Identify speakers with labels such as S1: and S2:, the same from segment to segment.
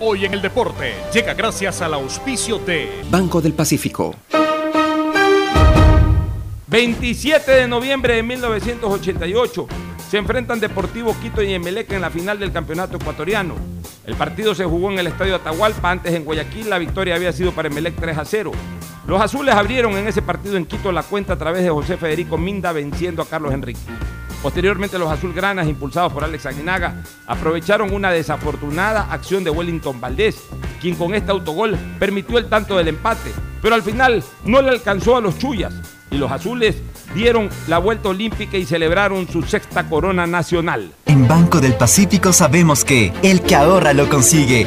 S1: Hoy en el deporte llega gracias al auspicio de
S2: Banco del Pacífico.
S3: 27 de noviembre de 1988 se enfrentan Deportivo Quito y Emelec en la final del campeonato ecuatoriano. El partido se jugó en el estadio Atahualpa, antes en Guayaquil la victoria había sido para Emelec 3 a 0. Los azules abrieron en ese partido en Quito la cuenta a través de José Federico Minda venciendo a Carlos Enrique. Posteriormente los azulgranas, impulsados por Alex Aguinaga, aprovecharon una desafortunada acción de Wellington Valdés, quien con este autogol permitió el tanto del empate, pero al final no le alcanzó a los Chuyas y los azules dieron la vuelta olímpica y celebraron su sexta corona nacional.
S4: En Banco del Pacífico sabemos que el que ahorra lo consigue.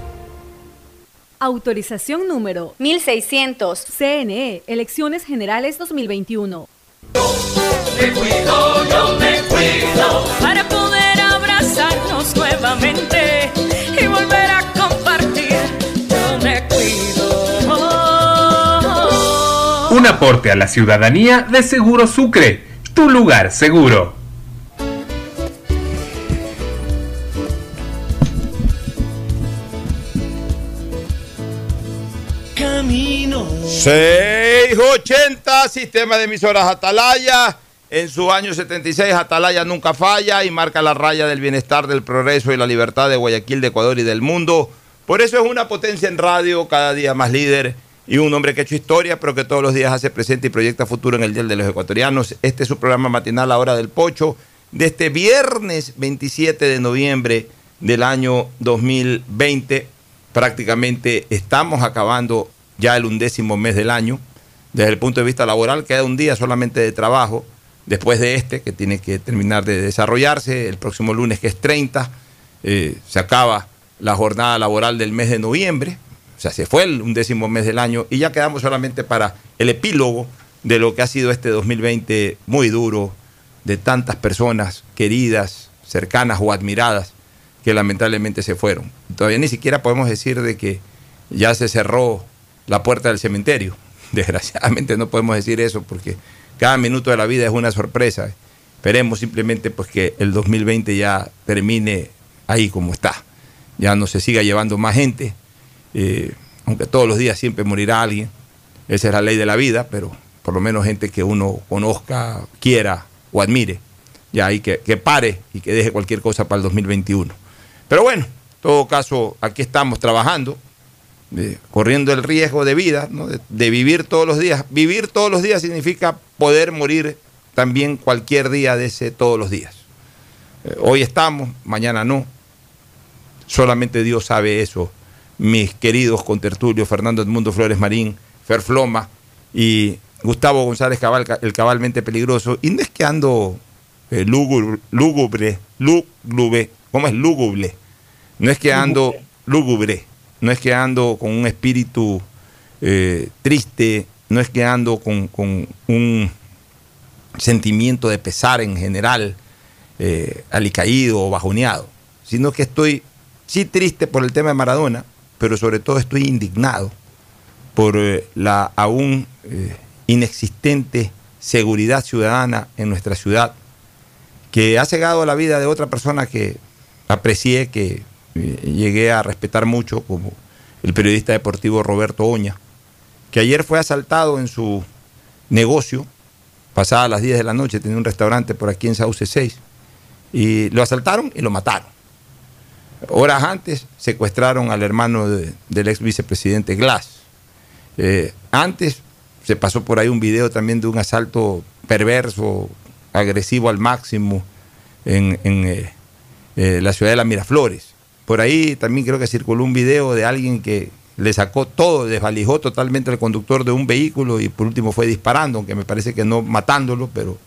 S5: Autorización número
S6: 1600.
S5: CNE, Elecciones Generales 2021.
S7: Me cuido, yo me cuido.
S8: Para poder abrazarnos nuevamente y volver a compartir, yo me cuido.
S9: Un aporte a la ciudadanía de Seguro Sucre, tu lugar seguro.
S10: 680, sistema de emisoras Atalaya. En su año 76, Atalaya nunca falla y marca la raya del bienestar, del progreso y la libertad de Guayaquil, de Ecuador y del mundo. Por eso es una potencia en radio, cada día más líder y un hombre que ha hecho historia, pero que todos los días hace presente y proyecta futuro en el Día de los Ecuatorianos. Este es su programa matinal, La Hora del Pocho, de este viernes 27 de noviembre del año 2020. Prácticamente estamos acabando ya el undécimo mes del año. Desde el punto de vista laboral, queda un día solamente de trabajo después de este, que tiene que terminar de desarrollarse. El próximo lunes, que es 30, eh, se acaba la jornada laboral del mes de noviembre. O sea, se fue el undécimo mes del año y ya quedamos solamente para el epílogo de lo que ha sido este 2020 muy duro, de tantas personas queridas,
S3: cercanas o admiradas que lamentablemente se fueron. Todavía ni siquiera podemos decir de que ya se cerró la puerta del cementerio. Desgraciadamente no podemos decir eso porque cada minuto de la vida es una sorpresa. Esperemos simplemente pues que el 2020 ya termine ahí como está. Ya no se siga llevando más gente, eh, aunque todos los días siempre morirá alguien. Esa es la ley de la vida, pero por lo menos gente que uno conozca, quiera o admire. Ya hay que, que pare y que deje cualquier cosa para el 2021. Pero bueno, en todo caso, aquí estamos trabajando, eh, corriendo el riesgo de vida, ¿no? de, de vivir todos los días. Vivir todos los días significa poder morir también cualquier día de ese todos los días. Eh, hoy estamos, mañana no. Solamente Dios sabe eso. Mis queridos contertulios, Fernando Edmundo Flores Marín, Ferfloma y Gustavo González Cabal, el cabalmente peligroso. Y no es que ando eh, lúgubre, lúgubre, lúgubre, ¿cómo es lúgubre? No es que ando lúgubre, no es que ando con un espíritu eh, triste, no es que ando con, un sentimiento de pesar en general, eh, alicaído o bajoneado, sino que estoy sí triste por el tema de Maradona, pero sobre todo estoy indignado por eh, la aún inexistente seguridad ciudadana en nuestra ciudad, que ha cegado la vida de otra persona que aprecié, que llegué a respetar mucho, como el periodista deportivo Roberto Oña, que ayer fue asaltado en su negocio, pasada las 10 de la noche, tenía un restaurante por aquí en Sauce 6, y lo asaltaron y lo mataron. Horas antes secuestraron al hermano de- del ex vicepresidente Glass. Eh, antes se pasó por ahí un video también de un asalto perverso, agresivo al máximo en, eh, eh, la ciudad de las Miraflores. Por ahí también creo que circuló un video de alguien que le sacó todo, desvalijó totalmente al conductor de un vehículo y por último fue disparando, aunque me parece que no matándolo, pero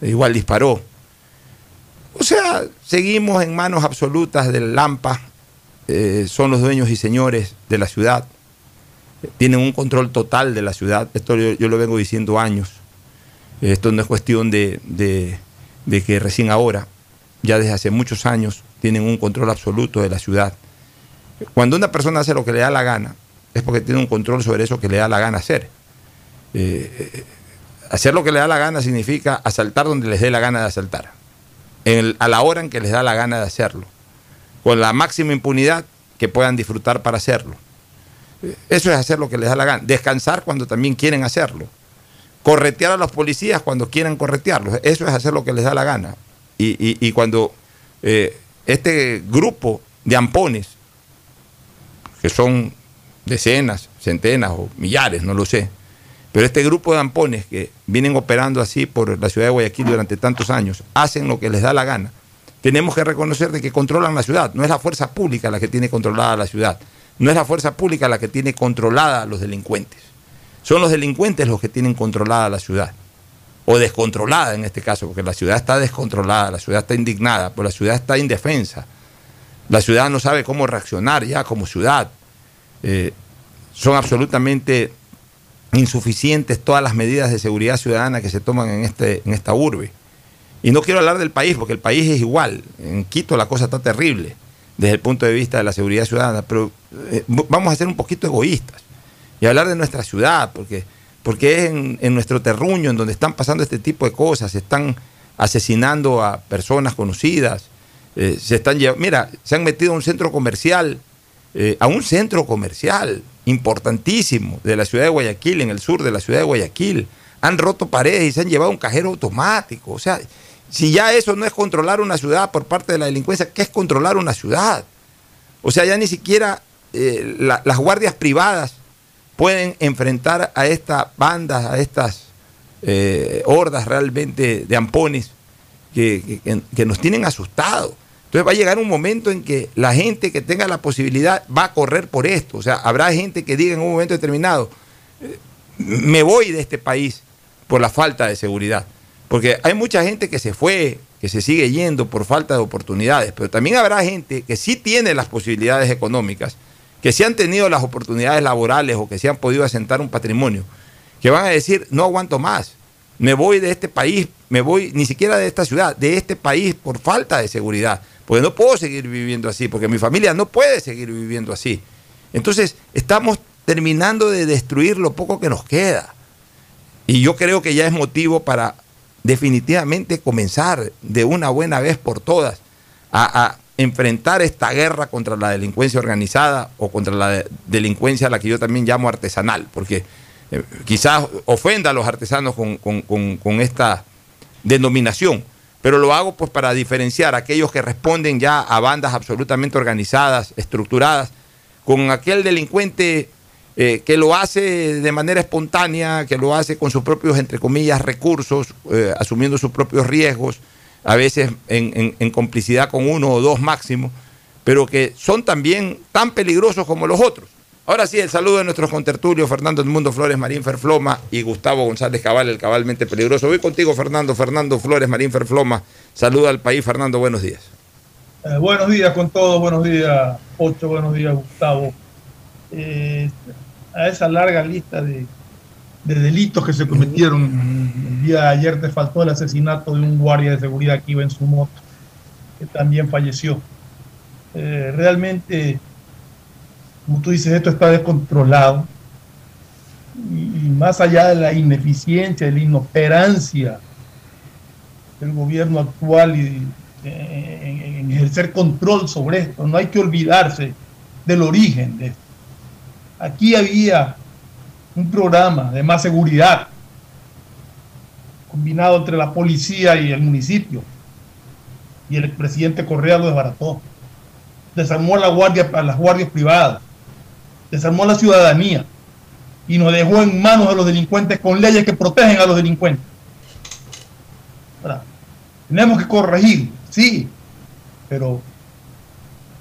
S3: igual disparó. O sea, seguimos en manos absolutas del Lampa, eh, son los dueños y señores de la ciudad, tienen un control total de la ciudad, esto yo, lo vengo diciendo años, esto no es cuestión de- de que recién ahora, ya desde hace muchos años tienen un control absoluto de la ciudad. Cuando una persona hace lo que le da la gana, es porque tiene un control sobre eso que le da la gana hacer. Eh, eh, hacer lo que le da la gana significa asaltar donde les dé la gana de asaltar a la hora en que les da la gana de hacerlo, con la máxima impunidad que puedan disfrutar para hacerlo. Eh, Eso es hacer lo que les da la gana, descansar cuando también quieren hacerlo, corretear a los policías cuando quieran corretearlos, eso es hacer lo que les da la gana. Y, cuando este grupo de ampones, que son decenas, centenas o millares, no lo sé, pero este grupo de ampones que vienen operando así por la ciudad de Guayaquil durante tantos años, hacen lo que les da la gana. Tenemos que reconocer de que controlan la ciudad. No es la fuerza pública la que tiene controlada la ciudad. No es la fuerza pública la que tiene controlada a los delincuentes. Son los delincuentes los que tienen controlada la ciudad. O descontrolada en este caso, porque la ciudad está descontrolada, la ciudad está indignada, pero la ciudad está indefensa. La ciudad no sabe cómo reaccionar ya como ciudad. Eh, son absolutamente insuficientes todas las medidas de seguridad ciudadana que se toman en, este, en esta urbe. Y no quiero hablar del país, porque el país es igual. En Quito la cosa está terrible desde el punto de vista de la seguridad ciudadana, pero eh, vamos a ser un poquito egoístas y hablar de nuestra ciudad, porque, porque es en, nuestro terruño en donde están pasando este tipo de cosas, se están asesinando a personas conocidas, eh, se están mira, se han metido a un centro comercial, eh, a un centro comercial importantísimo de la ciudad de Guayaquil, en el sur de la ciudad de Guayaquil, han roto paredes y se han llevado un cajero automático, o sea, si ya eso no es controlar una ciudad por parte de la delincuencia, ¿qué es controlar una ciudad? O sea, ya ni siquiera eh, la- las guardias privadas pueden enfrentar a estas bandas, a estas eh, hordas realmente de ampones que, que- nos tienen asustados. Entonces va a llegar un momento en que la gente que tenga la posibilidad va a correr por esto. O sea, habrá gente que diga en un momento determinado, eh, me voy de este país por la falta de seguridad. Porque hay mucha gente que se fue, que se sigue yendo por falta de oportunidades, pero también habrá gente que sí tiene las posibilidades económicas, que sí han tenido las oportunidades laborales o que sí han podido asentar un patrimonio, que van a decir, no aguanto más, Me voy de este país, me voy ni siquiera de esta ciudad, de este país por falta de seguridad. Porque no puedo seguir viviendo así, porque mi familia no puede seguir viviendo así. Entonces, estamos terminando de destruir lo poco que nos queda. Y yo creo que ya es motivo para definitivamente comenzar de una buena vez por todas a enfrentar esta guerra contra la delincuencia organizada o contra la de- delincuencia a la que yo también llamo artesanal, porque eh, quizás ofenda a los artesanos con esta denominación, pero lo hago pues para diferenciar a aquellos que responden ya a bandas absolutamente organizadas, estructuradas, con aquel delincuente eh, que lo hace de manera espontánea, que lo hace con sus propios, entre comillas, recursos, eh, asumiendo sus propios riesgos, a veces en, en- en complicidad con uno o dos máximo, pero que son también tan peligrosos como los otros. Ahora sí, el saludo de nuestros contertulios, Fernando Mundo Flores, Marín Ferfloma y Gustavo González Cabal, el cabalmente peligroso. Voy contigo, Fernando, Fernando Flores, Marín Ferfloma. Saluda al país, Fernando, buenos días.
S11: Eh, buenos días con todos, buenos días, Ocho, buenos días, Gustavo. Eh, a esa larga lista de, de delitos que se cometieron, el día de ayer te faltó el asesinato de un guardia de seguridad que iba en su moto, que también falleció. Eh, realmente, como tú dices, esto está descontrolado. Y, y más allá de la ineficiencia, de la inoperancia del gobierno actual y en, ejercer control sobre esto. No hay que olvidarse del origen de esto. Aquí había un programa de más seguridad combinado entre la policía y el municipio. Y el presidente Correa lo desbarató. Desarmó a, la guardia, a las guardias privadas. Desarmó a la ciudadanía. Y nos dejó en manos de los delincuentes con leyes que protegen a los delincuentes. Ahora, tenemos que corregir, sí, pero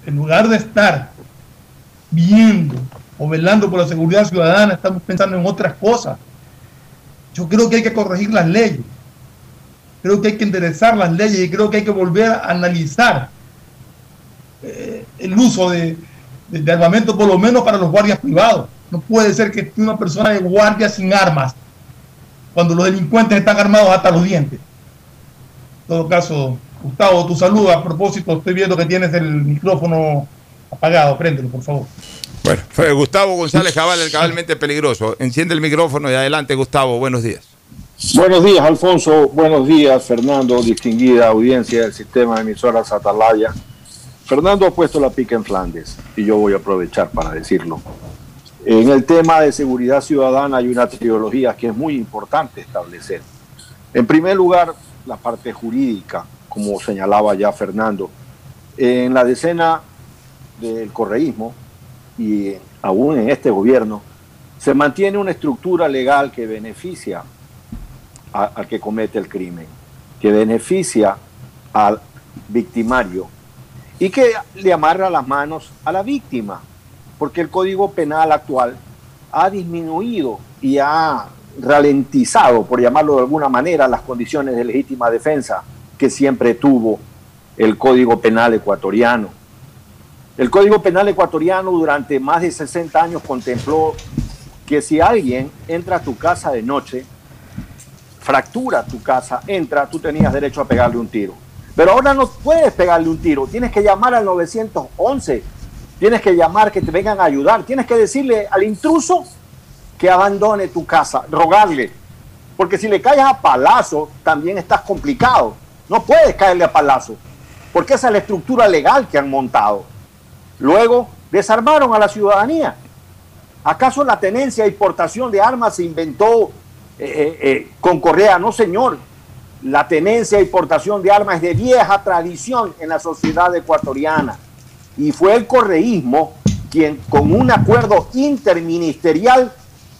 S11: en lugar de estar viendo o velando por la seguridad ciudadana, estamos pensando en otras cosas. Yo creo que hay que corregir las leyes, creo que hay que enderezar las leyes y creo que hay que volver a analizar eh, el uso de, de- de armamento, por lo menos para los guardias privados. No puede ser que esté una persona de guardia sin armas, cuando los delincuentes están armados hasta los dientes. En todo caso, Gustavo, tu saludo. A propósito, estoy viendo que tienes el micrófono apagado. Préndelo, por favor.
S3: Bueno, fue Gustavo González Cabal, el cabalmente peligroso. Enciende el micrófono y adelante, Gustavo, buenos días.
S12: Buenos días, Alfonso. Buenos días, Fernando, distinguida audiencia del sistema de emisoras Atalaya. Fernando ha puesto la pica en Flandes y yo voy a aprovechar para decirlo. En el tema de seguridad ciudadana hay una trilogía que es muy importante establecer. En primer lugar, la parte jurídica, como señalaba ya Fernando. En la decena del correísmo y aún en este gobierno, se mantiene una estructura legal que beneficia al que comete el crimen, que beneficia al victimario y que le amarra las manos a la víctima, porque el Código Penal actual ha disminuido y ha ralentizado, por llamarlo de alguna manera, las condiciones de legítima defensa que siempre tuvo el Código Penal ecuatoriano. El Código Penal ecuatoriano durante más de 60 años contempló que si alguien entra a tu casa de noche, fractura tu casa, entra, tú tenías derecho a pegarle un tiro. Pero ahora no puedes pegarle un tiro, tienes que llamar al 911, tienes que llamar que te vengan a ayudar, tienes que decirle al intruso que abandone tu casa, rogarle. Porque si le caes a palazo, también estás complicado. No puedes caerle a palazo, porque esa es la estructura legal que han montado. Luego, desarmaron a la ciudadanía. ¿Acaso la tenencia y portación de armas se inventó eh, eh, eh, con Correa? No, señor. La tenencia y portación de armas es de vieja tradición en la sociedad ecuatoriana. Y fue el correísmo quien, con un acuerdo interministerial,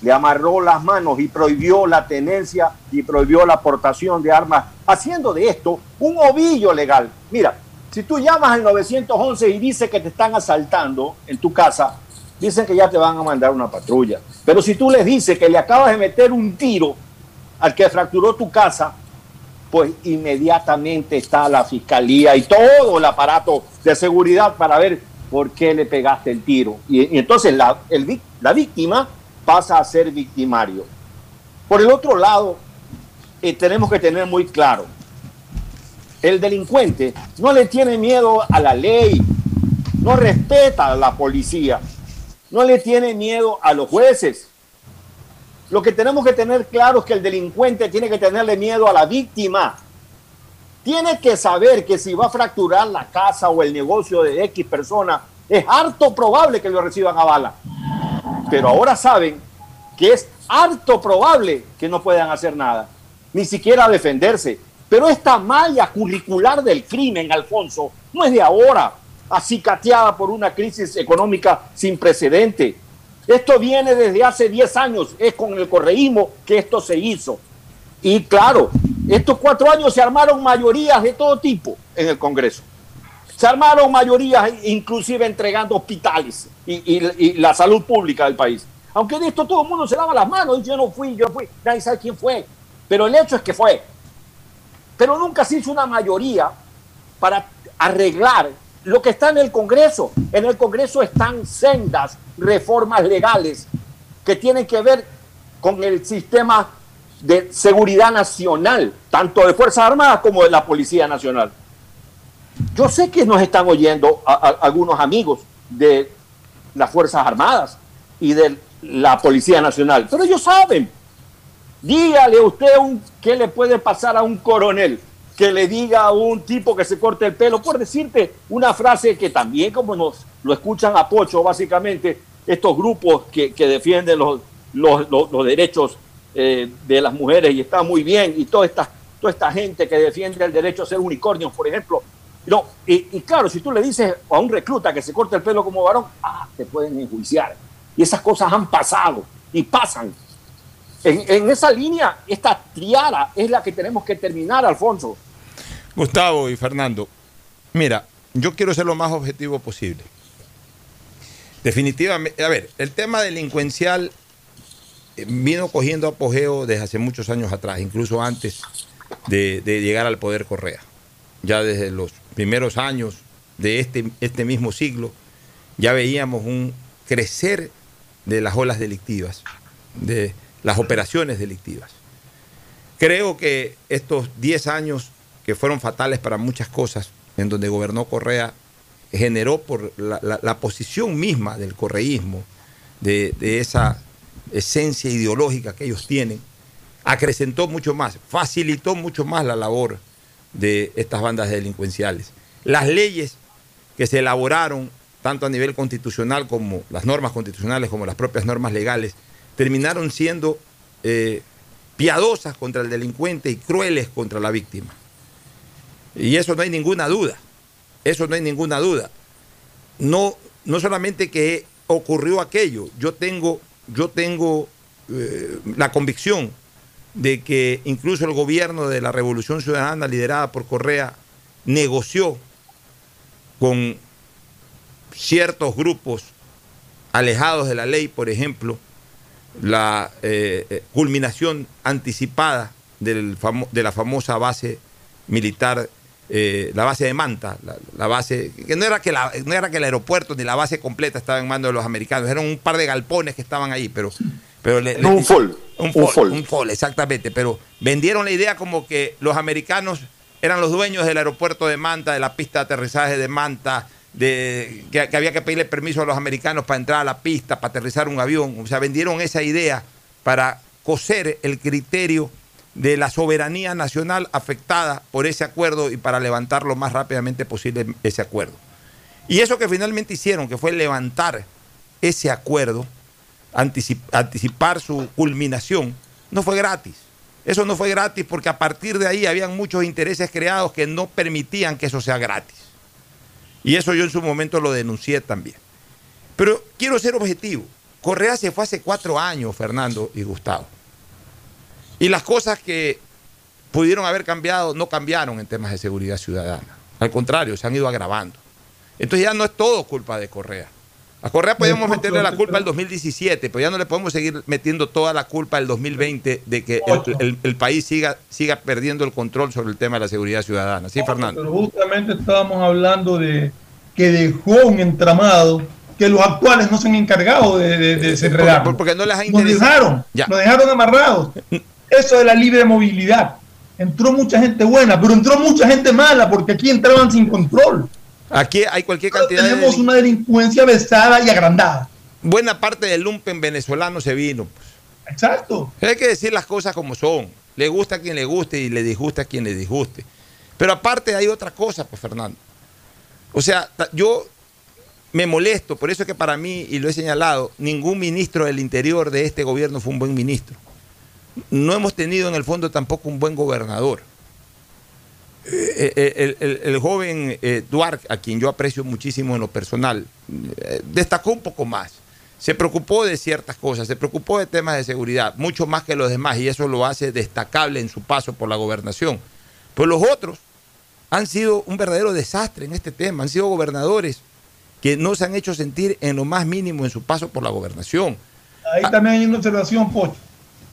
S12: le amarró las manos y prohibió la tenencia y prohibió la portación de armas, haciendo de esto un ovillo legal. Mira, si tú llamas al 911 y dices que te están asaltando en tu casa, dicen que ya te van a mandar una patrulla. Pero si tú les dices que le acabas de meter un tiro al que fracturó tu casa, pues inmediatamente está la fiscalía y todo el aparato de seguridad para ver por qué le pegaste el tiro. Y, entonces la víctima pasa a ser victimario. Por el otro lado, eh, tenemos que tener muy claro. El delincuente no le tiene miedo a la ley, no respeta a la policía, no le tiene miedo a los jueces. Lo que tenemos que tener claro es que el delincuente tiene que tenerle miedo a la víctima. Tiene que saber que si va a fracturar la casa o el negocio de X persona, es harto probable que lo reciban a bala. Pero ahora saben que es harto probable que no puedan hacer nada, ni siquiera defenderse. Pero esta malla curricular del crimen, Alfonso, no es de ahora, acicateada por una crisis económica sin precedente. Esto viene desde hace 10 años, es con el correísmo que esto se hizo. Y claro, estos cuatro años se armaron mayorías de todo tipo en el Congreso. Se armaron mayorías, inclusive entregando hospitales y, la salud pública del país. Aunque de esto todo el mundo se lava las manos, yo no fui, yo fui, nadie sabe quién fue. Pero el hecho es que fue. Pero nunca se hizo una mayoría para arreglar lo que está en el Congreso. En el Congreso están sendas reformas legales que tienen que ver con el sistema de seguridad nacional, tanto de Fuerzas Armadas como de la Policía Nacional. Yo sé que nos están oyendo algunos amigos de las Fuerzas Armadas y de la Policía Nacional, pero ellos saben. Dígale usted un, qué le puede pasar a un coronel que le diga a un tipo que se corte el pelo, por decirte una frase que también como nos lo escuchan a Pocho, básicamente, estos grupos que, que defienden los, los, los- derechos eh, de las mujeres y está muy bien, y toda esta, toda esta gente que defiende el derecho a ser unicornios, por ejemplo. No, y, y claro, si tú le dices a un recluta que se corte el pelo como varón, ah, te pueden enjuiciar. Y esas cosas han pasado y pasan. En, esa línea, esta triada es la que tenemos que terminar, Alfonso.
S3: Gustavo y Fernando, mira, yo quiero ser lo más objetivo posible. Definitivamente, a ver, el tema delincuencial eh, vino cogiendo apogeo desde hace muchos años atrás, incluso antes de, de llegar al poder Correa. Ya desde los primeros años de este, este mismo siglo, ya veíamos un crecer de las olas delictivas, de las operaciones delictivas. Creo que estos 10 años que fueron fatales para muchas cosas, en donde gobernó Correa, generó por la, posición misma del correísmo, de esa esencia ideológica que ellos tienen, acrecentó mucho más, facilitó mucho más la labor de estas bandas delincuenciales. Las leyes que se elaboraron, tanto a nivel constitucional como las normas constitucionales, como las propias normas legales, terminaron siendo eh, piadosas contra el delincuente y crueles contra la víctima. Y eso no hay ninguna duda. Eso no hay ninguna duda. No, no solamente que ocurrió aquello, yo tengo, yo tengo eh, la convicción de que incluso el gobierno de la Revolución Ciudadana, liderada por Correa, negoció con ciertos grupos alejados de la ley, por ejemplo, la eh, eh, culminación anticipada del famo- de la famosa base militar, eh, la base de Manta, la, la base, que no era que, la- no era que el aeropuerto ni la base completa estaba en manos de los americanos, eran un par de galpones que estaban ahí, pero... pero le- le-
S12: Un fol,
S3: un
S12: un
S3: fol. un fol, exactamente, pero vendieron la idea como que los americanos eran los dueños del aeropuerto de Manta, de la pista de aterrizaje de Manta, que, había que pedirle permiso a los americanos para entrar a la pista, para aterrizar un avión. O sea, vendieron esa idea para coser el criterio de la soberanía nacional afectada por ese acuerdo y para levantar lo más rápidamente posible ese acuerdo. Y eso que finalmente hicieron, que fue levantar ese acuerdo, anticip- anticipar su culminación, no fue gratis. Eso no fue gratis porque a partir de ahí habían muchos intereses creados que no permitían que eso sea gratis. Y eso yo en su momento lo denuncié también. Pero quiero ser objetivo. Correa se fue hace cuatro años, Fernando y Gustavo. Y las cosas que pudieron haber cambiado no cambiaron en temas de seguridad ciudadana. Al contrario, se han ido agravando. Entonces ya no es todo culpa de Correa. A Correa podemos meterle la culpa al 2017, pero ya no le podemos seguir metiendo toda la culpa al 2020 de que el, el- el país siga, siga perdiendo el control sobre el tema de la seguridad ciudadana. Sí, Fernando.
S11: Pero justamente estábamos hablando de que dejó un entramado que los actuales no se han encargado de, de, de desenredar.
S3: Porque, porque no les ha
S11: Nos
S3: interesado.
S11: dejaron,
S3: Ya.
S11: nos dejaron amarrados. Eso de la libre movilidad. entró mucha gente buena, pero entró mucha gente mala porque aquí entraban sin control.
S3: Aquí hay cualquier cantidad de...
S11: tenemos una delincuencia besada y agrandada.
S3: Buena parte del lumpen venezolano se vino. pues.
S11: Exacto.
S3: Hay que decir las cosas como son. Le gusta a quien le guste y le disgusta a quien le disguste. Pero aparte hay otra cosa, pues Fernando. O sea, yo me molesto, por eso es que para mí, y lo he señalado, ningún ministro del interior de este gobierno fue un buen ministro. No hemos tenido en el fondo tampoco un buen gobernador. Eh, eh, el, el- joven eh, Duarte, a quien yo aprecio muchísimo en lo personal, eh, destacó un poco más. Se preocupó de ciertas cosas, se preocupó de temas de seguridad, mucho más que los demás, y eso lo hace destacable en su paso por la gobernación. Pues los otros han sido un verdadero desastre en este tema, han sido gobernadores que no se han hecho sentir en lo más mínimo en su paso por la gobernación.
S11: Ahí también hay una observación, Pocho.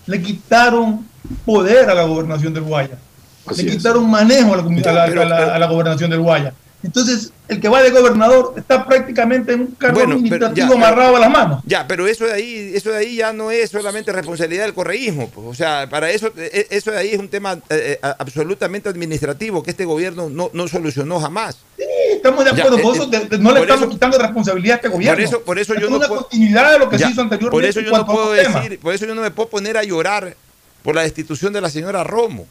S11: Le quitaron poder a la gobernación del Guaya.
S12: Así
S11: Le
S12: es.
S11: quitaron manejo a la, comi- a la-
S3: Pero-
S11: a la-
S3: pero-
S11: a la gobernación del Guaya. Entonces, el que va de gobernador está prácticamente en un cargo
S3: Bueno,
S11: administrativo
S3: ya,
S11: amarrado a las manos.
S3: Ya, pero eso de ahí, eso de ahí ya no es solamente responsabilidad del correísmo. pues. O sea, para eso, eh, eso de ahí es un tema eh, eh, absolutamente administrativo que este gobierno no, no solucionó jamás.
S11: Sí, estamos de
S3: Ya,
S11: acuerdo. eso
S3: eh,
S11: de- de- no le estamos
S3: eso-
S11: quitando responsabilidad a este gobierno.
S3: Por eso, por eso
S11: Es
S3: yo no
S11: una
S3: puedo.
S11: continuidad de lo que
S3: Ya,
S11: se hizo anteriormente.
S3: Por eso yo no puedo decir, por eso yo no me puedo poner a llorar por la destitución de la señora Romo.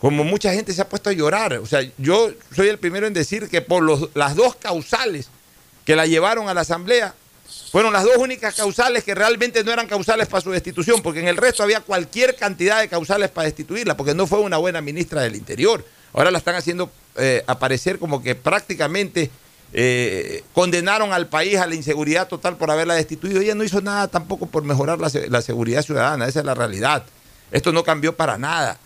S3: Como mucha gente se ha puesto a llorar. O sea, yo soy el primero en decir que por las dos causales que la llevaron a la asamblea fueron las dos únicas causales que realmente no eran causales para su destitución, porque en el resto había cualquier cantidad de causales para destituirla, porque no fue una buena ministra del Interior. Ahora la están haciendo eh, aparecer como que prácticamente eh, condenaron al país a la inseguridad total por haberla destituido. Ella no hizo nada tampoco por mejorar la, la seguridad ciudadana, esa es la realidad. Esto no cambió para nada.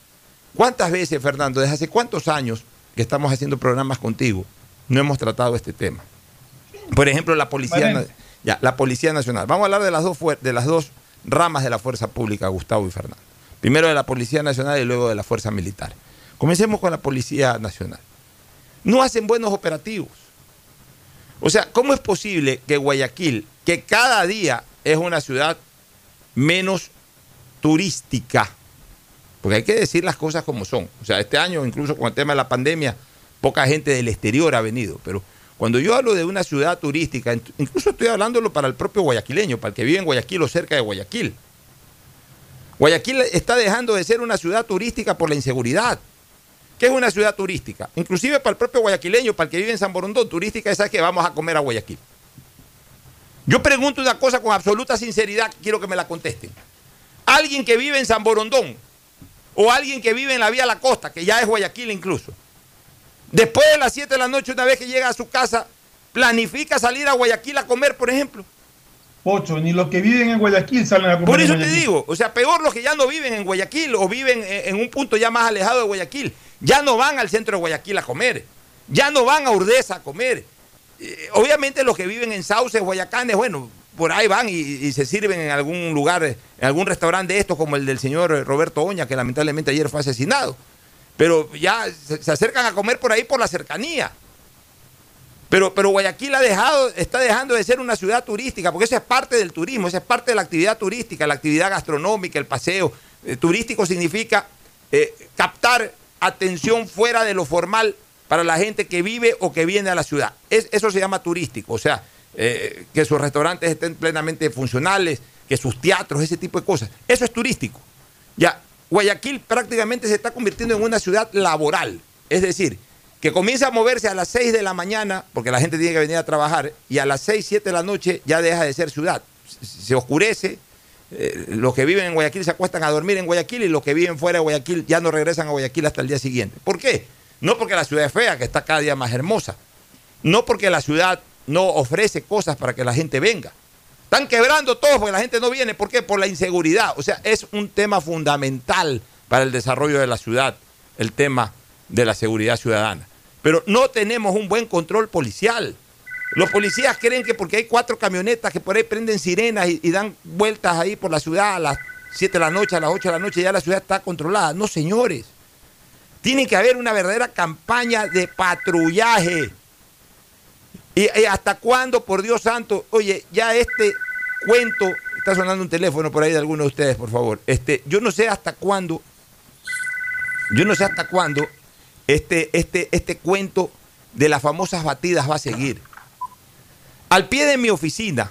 S3: ¿Cuántas veces, Fernando, desde hace cuántos años que estamos haciendo programas contigo, no hemos tratado este tema? Por ejemplo, la policía, ya, la policía nacional. Vamos a hablar de las dos fuer- de las dos ramas de la fuerza pública, Gustavo y Fernando. Primero de la policía nacional y luego de la fuerza militar. Comencemos con la policía nacional. No hacen buenos operativos. O sea, ¿cómo es posible que Guayaquil, que cada día es una ciudad menos turística, porque hay que decir las cosas como son. O sea, este año, incluso con el tema de la pandemia, poca gente del exterior ha venido. Pero cuando yo hablo de una ciudad turística, incluso estoy hablándolo para el propio guayaquileño, para el que vive en Guayaquil o cerca de Guayaquil. Guayaquil está dejando de ser una ciudad turística por la inseguridad. ¿Qué es una ciudad turística? Inclusive para el propio guayaquileño, para el que vive en San Borondón, turística es que vamos a comer a Guayaquil. Yo pregunto una cosa con absoluta sinceridad, quiero que me la contesten. Alguien que vive en San Borondón o alguien que vive en la vía La Costa, que ya es Guayaquil incluso, después de las 7 de la noche, una vez que llega a su casa, planifica salir a Guayaquil a comer, por ejemplo.
S11: Pocho, ni los que viven en Guayaquil salen a comer
S3: Por
S11: en
S3: eso te digo, o sea, peor los que ya no viven en Guayaquil o viven en en un punto ya más alejado de Guayaquil, ya no van al centro de Guayaquil a comer, ya no van a Urdesa a comer. Eh, obviamente los que viven en Sauces, Guayacanes, bueno, por ahí van y, se sirven en algún lugar, en algún restaurante de estos como el del señor Roberto Oña, que lamentablemente ayer fue asesinado. Pero ya se, acercan a comer por ahí por la cercanía. Pero, pero Guayaquil ha dejado, está dejando de ser una ciudad turística, porque eso es parte del turismo, eso es parte de la actividad turística, la actividad gastronómica, el paseo. Eh, turístico significa eh, captar atención fuera de lo formal para la gente que vive o que viene a la ciudad. Es- eso se llama turístico, o sea, eh, que sus restaurantes estén plenamente funcionales, que sus teatros, ese tipo de cosas. Eso es turístico. Ya, Guayaquil prácticamente se está convirtiendo en una ciudad laboral. Es decir, que comienza a moverse a las 6 de la mañana, porque la gente tiene que venir a trabajar, y a las 6, 7 de la noche ya deja de ser ciudad. Se oscurece, eh, los que viven en Guayaquil se acuestan a dormir en Guayaquil y los que viven fuera de Guayaquil ya no regresan a Guayaquil hasta el día siguiente. ¿Por qué? No porque la ciudad es fea, que está cada día más hermosa. No porque la ciudad no ofrece cosas para que la gente venga. Están quebrando todos porque la gente no viene. ¿Por qué? Por la inseguridad. O sea, es un tema fundamental para el desarrollo de la ciudad, el tema de la seguridad ciudadana. Pero no tenemos un buen control policial. Los policías creen que porque hay cuatro camionetas que por ahí prenden sirenas y, y dan vueltas ahí por la ciudad a las 7 de la noche, a las 8 de la noche, ya la ciudad está controlada. No, señores. Tiene que haber una verdadera campaña de patrullaje. ¿Y, hasta cuándo, por Dios santo? Oye, ya este cuento, está sonando un teléfono por ahí de alguno de ustedes, por favor. Este, yo no sé hasta cuándo yo no sé hasta cuándo este, este, este cuento de las famosas batidas va a seguir. Al pie de mi oficina,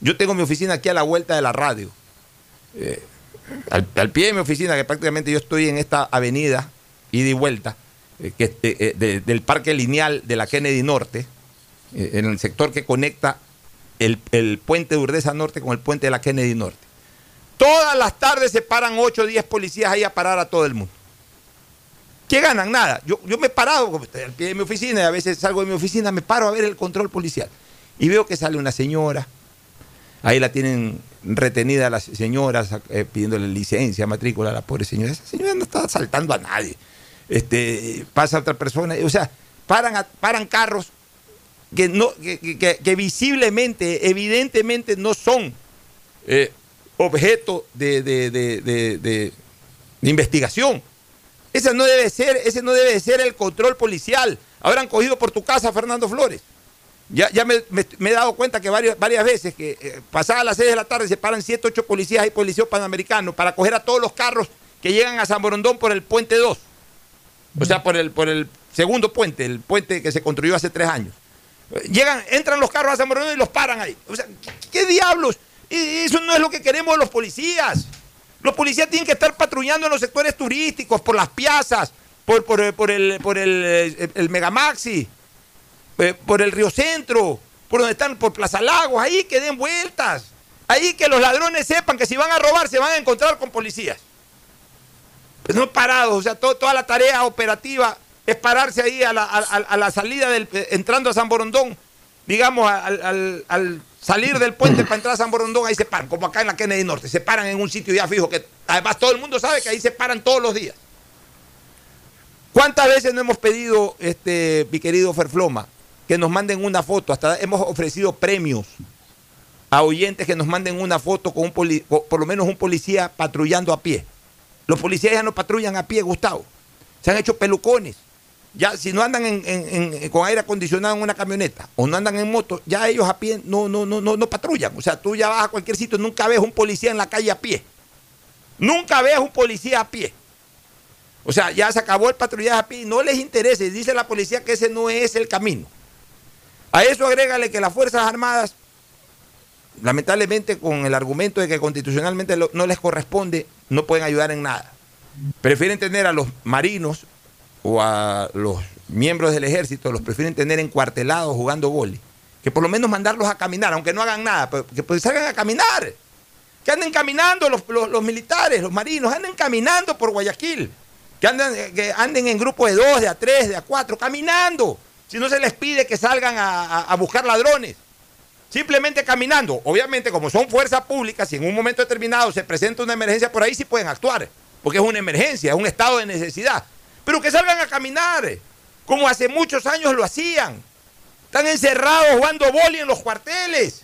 S3: yo tengo mi oficina aquí a la vuelta de la radio. Eh, al, al pie de mi oficina, que prácticamente yo estoy en esta avenida, ida y vuelta, eh, que, eh, de- del parque lineal de la Kennedy Norte, en el sector que conecta el, el puente de Urdesa Norte con el puente de la Kennedy Norte. Todas las tardes se paran 8 o 10 policías ahí a parar a todo el mundo. ¿Qué ganan? Nada. Yo, yo me he parado al pie de mi oficina y a veces salgo de mi oficina, me paro a ver el control policial. Y veo que sale una señora, ahí la tienen retenida las señoras eh, pidiéndole licencia, matrícula a la pobre señora. Esa señora no está asaltando a nadie. Este, pasa otra persona, o sea, paran, paran carros que, no, que, que- que- visiblemente, evidentemente no son eh, objeto de, de- de- de- de- de investigación. Ese no debe ser, ese no debe ser el control policial. Habrán cogido por tu casa a Fernando Flores. Ya, ya me, me- me he dado cuenta que varias, varias veces que eh, pasadas las 6 de la tarde se paran 7, 8 policías y policías panamericanos para coger a todos los carros que llegan a San Borondón por el puente 2. O sea, por el, por el segundo puente, el puente que se construyó hace tres años. Eh, Llegan, entran los carros a San Borondón y los paran ahí. O sea, ¿qué, diablos? Eso no es lo que queremos los policías. Los policías tienen que estar patrullando en los sectores turísticos, por las plazas, por, por, el- por el, por el, eh, el Megamaxi, eh, por el Río Centro, por donde están, por Plaza Lagos, ahí que den vueltas. Ahí que los ladrones sepan que si van a robar se van a encontrar con policías. Pues no parados, o sea, to- toda la tarea operativa es pararse ahí a la, salida del, eh, entrando a San Borondón, digamos, al salir del puente para entrar a San Borondón, ahí se paran, como acá en la Kennedy Norte, se paran en un sitio ya fijo, que además todo el mundo sabe que ahí se paran todos los días. ¿Cuántas veces no hemos pedido, este, mi querido Ferfloma, que nos manden una foto? Hasta hemos ofrecido premios a oyentes que nos manden una foto con un poli- con por lo menos un policía patrullando a pie. Los policías ya no patrullan a pie, Gustavo. Se han hecho pelucones. Ya, si no andan en- con aire acondicionado en una camioneta o no andan en moto, ya ellos a pie no, no, no, no, no patrullan. O sea, tú ya vas a cualquier sitio, nunca ves un policía en la calle a pie. Nunca ves un policía a pie. O sea, ya se acabó el patrullaje a pie y no les interesa. Dice la policía que ese no es el camino. A eso agrégale que las Fuerzas Armadas, lamentablemente con el argumento de que constitucionalmente no les corresponde, no pueden ayudar en nada. Prefieren tener a los marinos o a los miembros del ejército, los prefieren tener encuartelados jugando goli, que por lo menos mandarlos a caminar, aunque no hagan nada, que pues salgan a caminar. Que anden caminando los, los- militares, los marinos, anden caminando por Guayaquil. Que anden, eh, que anden en grupos de dos, de a tres, de a cuatro, caminando. Si no se les pide que salgan a buscar ladrones. Simplemente caminando. Obviamente, como son fuerzas públicas, si en un momento determinado se presenta una emergencia por ahí, sí pueden actuar. Porque es una emergencia, es un estado de necesidad. Pero que salgan a caminar, como hace muchos años lo hacían. Están encerrados jugando boli en los cuarteles.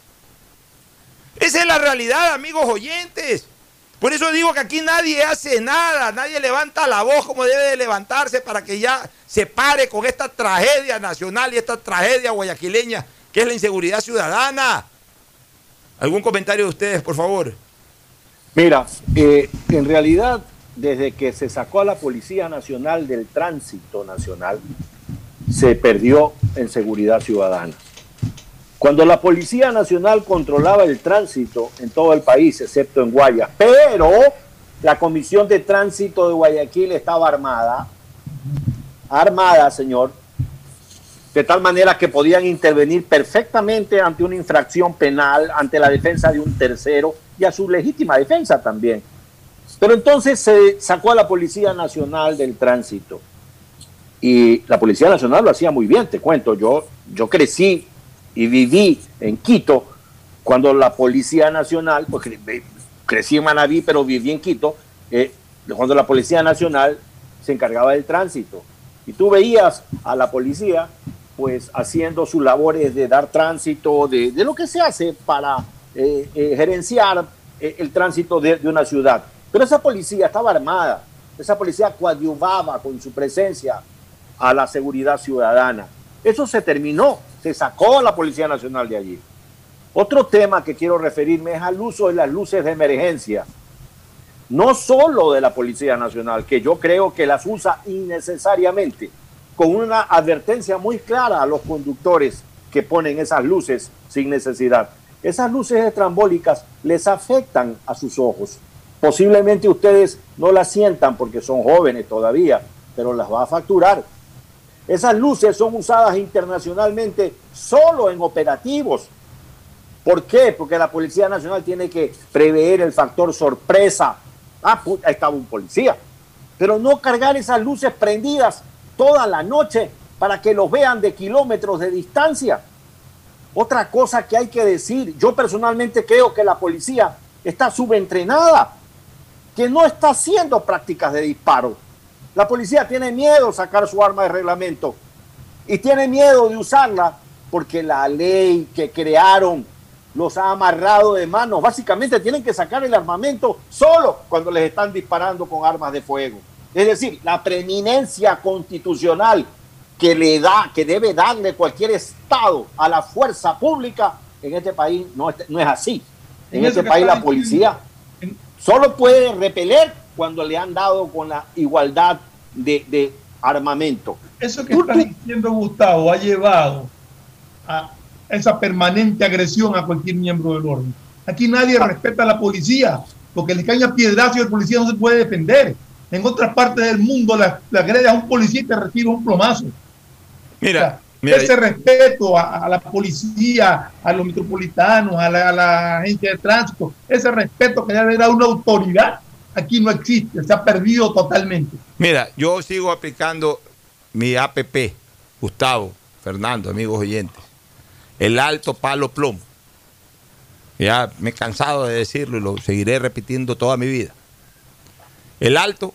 S3: Esa es la realidad, amigos oyentes. Por eso digo que aquí nadie hace nada, nadie levanta la voz como debe de levantarse para que ya se pare con esta tragedia nacional y esta tragedia guayaquileña que es la inseguridad ciudadana. ¿Algún comentario de ustedes, por favor?
S12: Mira, eh, en realidad, desde que se sacó a la Policía Nacional del Tránsito Nacional, se perdió en seguridad ciudadana. Cuando la Policía Nacional controlaba el tránsito en todo el país, excepto en Guaya, pero la Comisión de Tránsito de Guayaquil estaba armada, armada, señor, de tal manera que podían intervenir perfectamente ante una infracción penal, ante la defensa de un tercero y a su legítima defensa también. Pero entonces se sacó a la Policía Nacional del Tránsito. Y la Policía Nacional lo hacía muy bien, te cuento. Yo, yo crecí y viví en Quito cuando la Policía Nacional, pues cre- crecí en Manabí, pero viví en Quito, eh, cuando la Policía Nacional se encargaba del tránsito. Y tú veías a la policía pues haciendo sus labores de dar tránsito, de, de lo que se hace para eh, eh, gerenciar el tránsito de, de una ciudad. Pero esa policía estaba armada, esa policía coadyuvaba con su presencia a la seguridad ciudadana. Eso se terminó, se sacó a la Policía Nacional de allí. Otro tema que quiero referirme es al uso de las luces de emergencia. no solo de la Policía Nacional, que yo creo que las usa innecesariamente, con una advertencia muy clara a los conductores que ponen esas luces sin necesidad. Esas luces estrambólicas les afectan a sus ojos. Posiblemente ustedes no las sientan porque son jóvenes todavía, pero las va a facturar. Esas luces son usadas internacionalmente solo en operativos. ¿Por qué? Porque la Policía Nacional tiene que prever el factor sorpresa. Ah, puta, estaba un policía. Pero no cargar esas luces prendidas toda la noche para que los vean de kilómetros de distancia. Otra cosa que hay que decir, yo personalmente creo que la policía está subentrenada, que no está haciendo prácticas de disparo. La policía tiene miedo de sacar su arma de reglamento y tiene miedo de usarla porque la ley que crearon los ha amarrado de manos. Básicamente tienen que sacar el armamento solo cuando les están disparando con armas de fuego. Es decir, la preeminencia constitucional que le da, que debe darle cualquier Estado a la fuerza pública, en este país no es, no es así. En,
S11: En
S12: este país la policía solo puede repeler cuando le han dado con la igualdad de, de armamento.
S11: Eso que está diciendo Gustavo ha llevado a esa permanente agresión a cualquier miembro del orden. Aquí nadie respeta a la policía, porque le caen a piedrazo y el policía no se puede defender. En otras partes del mundo la, la agredes a un policía y te recibe un plomazo.
S3: Mira,
S11: ese respeto a, a la policía, a los metropolitanos, a la, a la agencia de tránsito, ese respeto que debe dar una autoridad, aquí no existe, se ha perdido totalmente.
S3: Mira, yo sigo aplicando mi APP, Gustavo, Fernando, amigos oyentes. El alto palo plomo. Ya me he cansado de decirlo y lo seguiré repitiendo toda mi vida. El alto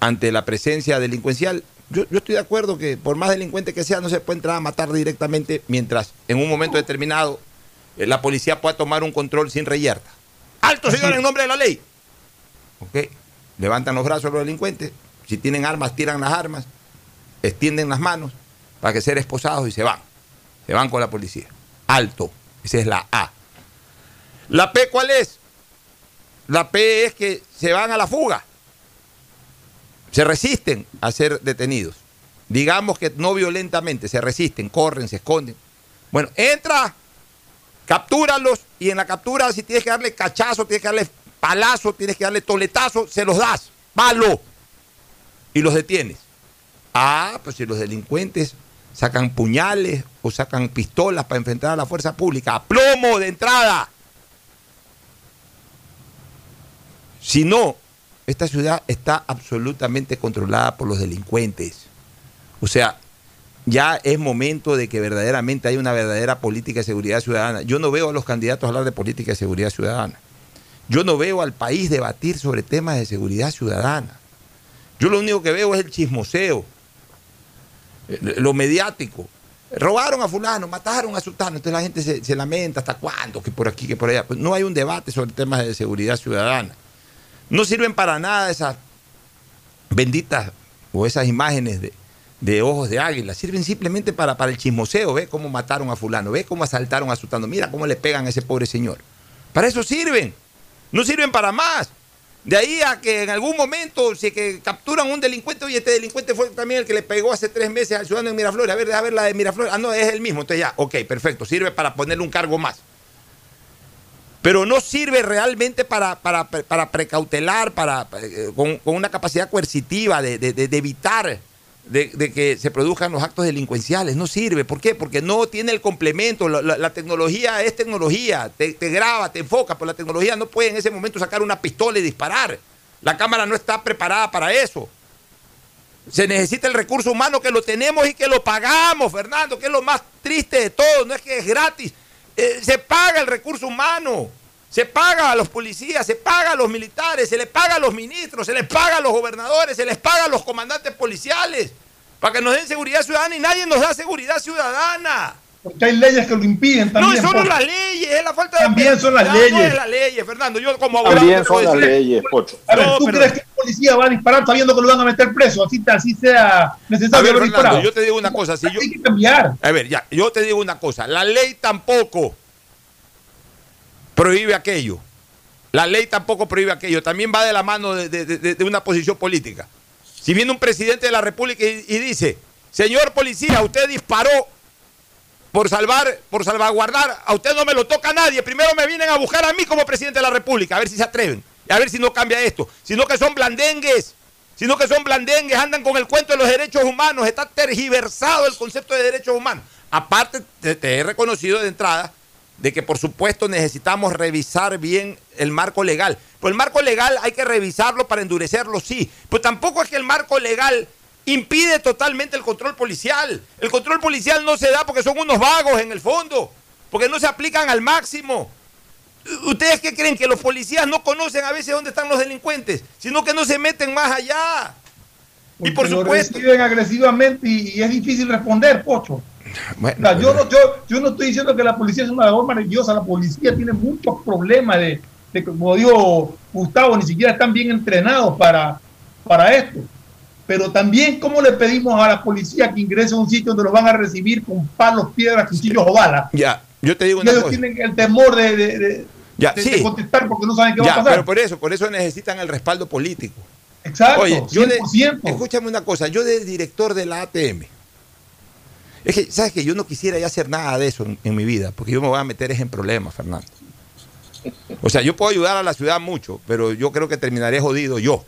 S3: ante la presencia delincuencial. Yo, yo estoy de acuerdo que por más delincuente que sea, no se puede entrar a matar directamente mientras en un momento determinado eh, la policía pueda tomar un control sin reyerta. Alto, señor, en nombre de la ley. ¿Ok? Levantan los brazos los delincuentes. Si tienen armas, tiran las armas. Extienden las manos para que sean esposados y se van. Se van con la policía. Alto. Esa es la A. ¿La P cuál es? La P es que se van a la fuga. Se resisten a ser detenidos. Digamos que no violentamente, se resisten, corren, se esconden. Bueno, entra, captúralos y en la captura si tienes que darle cachazo, tienes que darle palazo, tienes que darle toletazo, se los das, palo, y los detienes. Ah, pues si los delincuentes sacan puñales o sacan pistolas para enfrentar a la fuerza pública, a plomo de entrada. Si no, esta ciudad está absolutamente controlada por los delincuentes. O sea, ya es momento de que verdaderamente haya una verdadera política de seguridad ciudadana. Yo no veo a los candidatos hablar de política de seguridad ciudadana. Yo no veo al país debatir sobre temas de seguridad ciudadana. Yo lo único que veo es el chismoseo, eh, lo mediático. Robaron a fulano, mataron a sultano, entonces la gente se, se lamenta hasta cuándo, que por aquí, que por allá. Pues no hay un debate sobre temas de seguridad ciudadana. No sirven para nada esas benditas o esas imágenes de, de ojos de águila. Sirven simplemente para, para el chismoseo. Ve cómo mataron a fulano, ve cómo asaltaron a sultano. Mira cómo le pegan a ese pobre señor. Para eso sirven. No sirven para más. De ahí a que en algún momento, si que capturan un delincuente, oye, este delincuente fue también el que le pegó hace tres meses al ciudadano en Miraflores. A ver, deja ver la de Miraflores. Ah, no, es el mismo. Entonces ya, ok, perfecto. Sirve para ponerle un cargo más pero no sirve realmente para, para, para precautelar, para, eh, con, con, una capacidad coercitiva de, de, de evitar de, que se produzcan los actos delincuenciales. No sirve. ¿Por qué? Porque no tiene el complemento. La, tecnología es tecnología. Te, te, graba, te enfoca, pero la tecnología no puede en ese momento sacar una pistola y disparar. La cámara no está preparada para eso. Se necesita el recurso humano que lo tenemos y que lo pagamos, Fernando, que es lo más triste de todo. No es que es gratis. Eh, se paga el recurso humano, se paga a los policías, se paga a los militares, se les paga a los ministros, se les paga a los gobernadores, se les paga a los comandantes policiales para que nos den seguridad ciudadana y nadie nos da seguridad ciudadana.
S11: Porque hay leyes que lo impiden también.
S3: No, son las leyes, es la falta de.
S11: También son las leyes.
S3: No es las leyes, Fernando. Yo como abogado.
S12: También son las leyes, Pocho.
S11: A ver, ¿tú no, crees que el policía va a disparar sabiendo que lo van a meter preso? Así, así sea necesario.
S3: A ver, Fernando, yo te digo una cosa. Si yo,
S11: hay que cambiar.
S3: A ver, ya, yo te digo una cosa. La ley tampoco prohíbe aquello. La ley tampoco prohíbe aquello, también va de la mano de, una posición política. Si viene un presidente de la República y, dice, señor policía, usted disparó por salvar, por salvaguardar, a usted no me lo toca nadie, primero me vienen a buscar a mí como presidente de la República, a ver si se atreven, a ver si no cambia esto, sino que son blandengues, sino que son blandengues, andan con el cuento de los derechos humanos, está tergiversado el concepto de derechos humanos. Aparte, te, te he reconocido de entrada de que por supuesto necesitamos revisar bien el marco legal. Pues el marco legal hay que revisarlo para endurecerlo, sí. Pero tampoco es que el marco legal impide totalmente el control policial. El control policial no se da porque son unos vagos en el fondo, porque no se aplican al máximo. ¿Ustedes qué creen? Que los policías no conocen a veces dónde están los delincuentes, sino que no se meten más allá. Y por
S11: lo
S3: supuesto.
S11: reciben agresivamente y, y es difícil responder, Pocho.
S3: Bueno,
S11: O sea, yo, no, yo, yo no estoy diciendo que la policía es una labor maravillosa, la policía tiene muchos problemas de, de como dijo Gustavo, ni siquiera están bien entrenados para, para esto. Pero también, ¿cómo le pedimos a la policía que ingrese a un sitio donde los van a recibir con palos, piedras, cuchillos o balas?
S3: Ya, yo te digo una
S11: ellos
S3: cosa.
S11: tienen el temor de, de- de-
S3: Ya,
S11: de-
S3: sí.
S11: contestar porque no saben qué va a pasar.
S3: pero por eso, por eso necesitan el respaldo político.
S11: Exacto,
S3: Oye, yo de-
S11: 100%.
S3: escúchame una cosa, yo de director de la ATM, es que, ¿sabes que Yo no quisiera ya hacer nada de eso en, mi vida, porque yo me voy a meter en problemas, Fernando. O sea, yo puedo ayudar a la ciudad mucho, pero yo creo que terminaré jodido yo.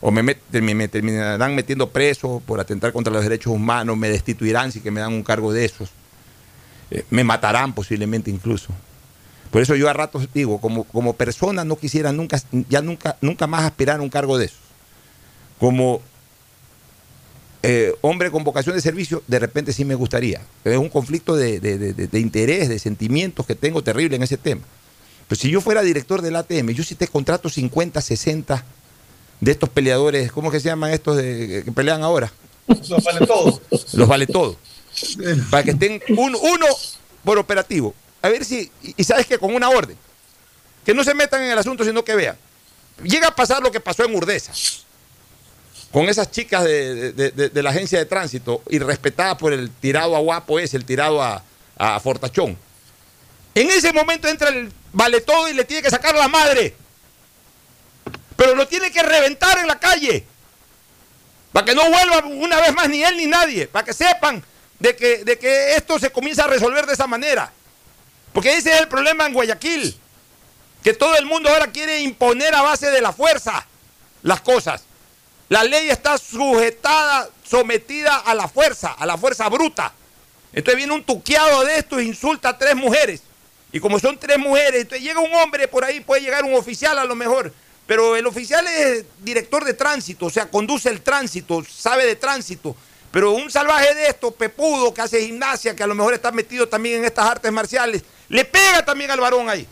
S3: O me- me terminarán metiendo preso por atentar contra los derechos humanos, me destituirán si que me dan un cargo de esos. Eh, me matarán posiblemente incluso. Por eso yo a ratos digo, como, como persona no quisiera nunca, ya nunca, nunca más aspirar a un cargo de esos. Como eh, hombre con vocación de servicio, de repente sí me gustaría. Es un conflicto de, de- de- de- de interés, de sentimientos que tengo terrible en ese tema. Pero si yo fuera director del ATM, yo sí te contrato 50, 60 de estos peleadores, ¿cómo que se llaman estos de, que pelean ahora?
S11: Eso vale todo.
S3: Los vale todo. Para que estén un- uno por operativo. A ver si, y sabes que con una orden. Que no se metan en el asunto, sino que vean. Llega a pasar lo que pasó en Urdesa. Con esas chicas de, de- la agencia de tránsito, irrespetadas por el tirado a guapo ese, el tirado a, a Fortachón. En ese momento entra el vale todo y le tiene que sacar la madre. Pero lo tiene que reventar en la calle. Para que no vuelva una vez más ni él ni nadie. Para que sepan de que, de que esto se comienza a resolver de esa manera. Porque ese es el problema en Guayaquil. Que todo el mundo ahora quiere imponer a base de la fuerza las cosas. La ley está sujetada, sometida a la fuerza, a la fuerza bruta. Entonces viene un tuqueado de esto e insulta a tres mujeres. Y como son tres mujeres, entonces llega un hombre por ahí, puede llegar un oficial a lo mejor. Pero el oficial es director de tránsito, o sea, conduce el tránsito, sabe de tránsito. Pero un salvaje de esto, pepudo, que hace gimnasia, que a lo mejor está metido también en estas artes marciales, le pega también al varón ahí.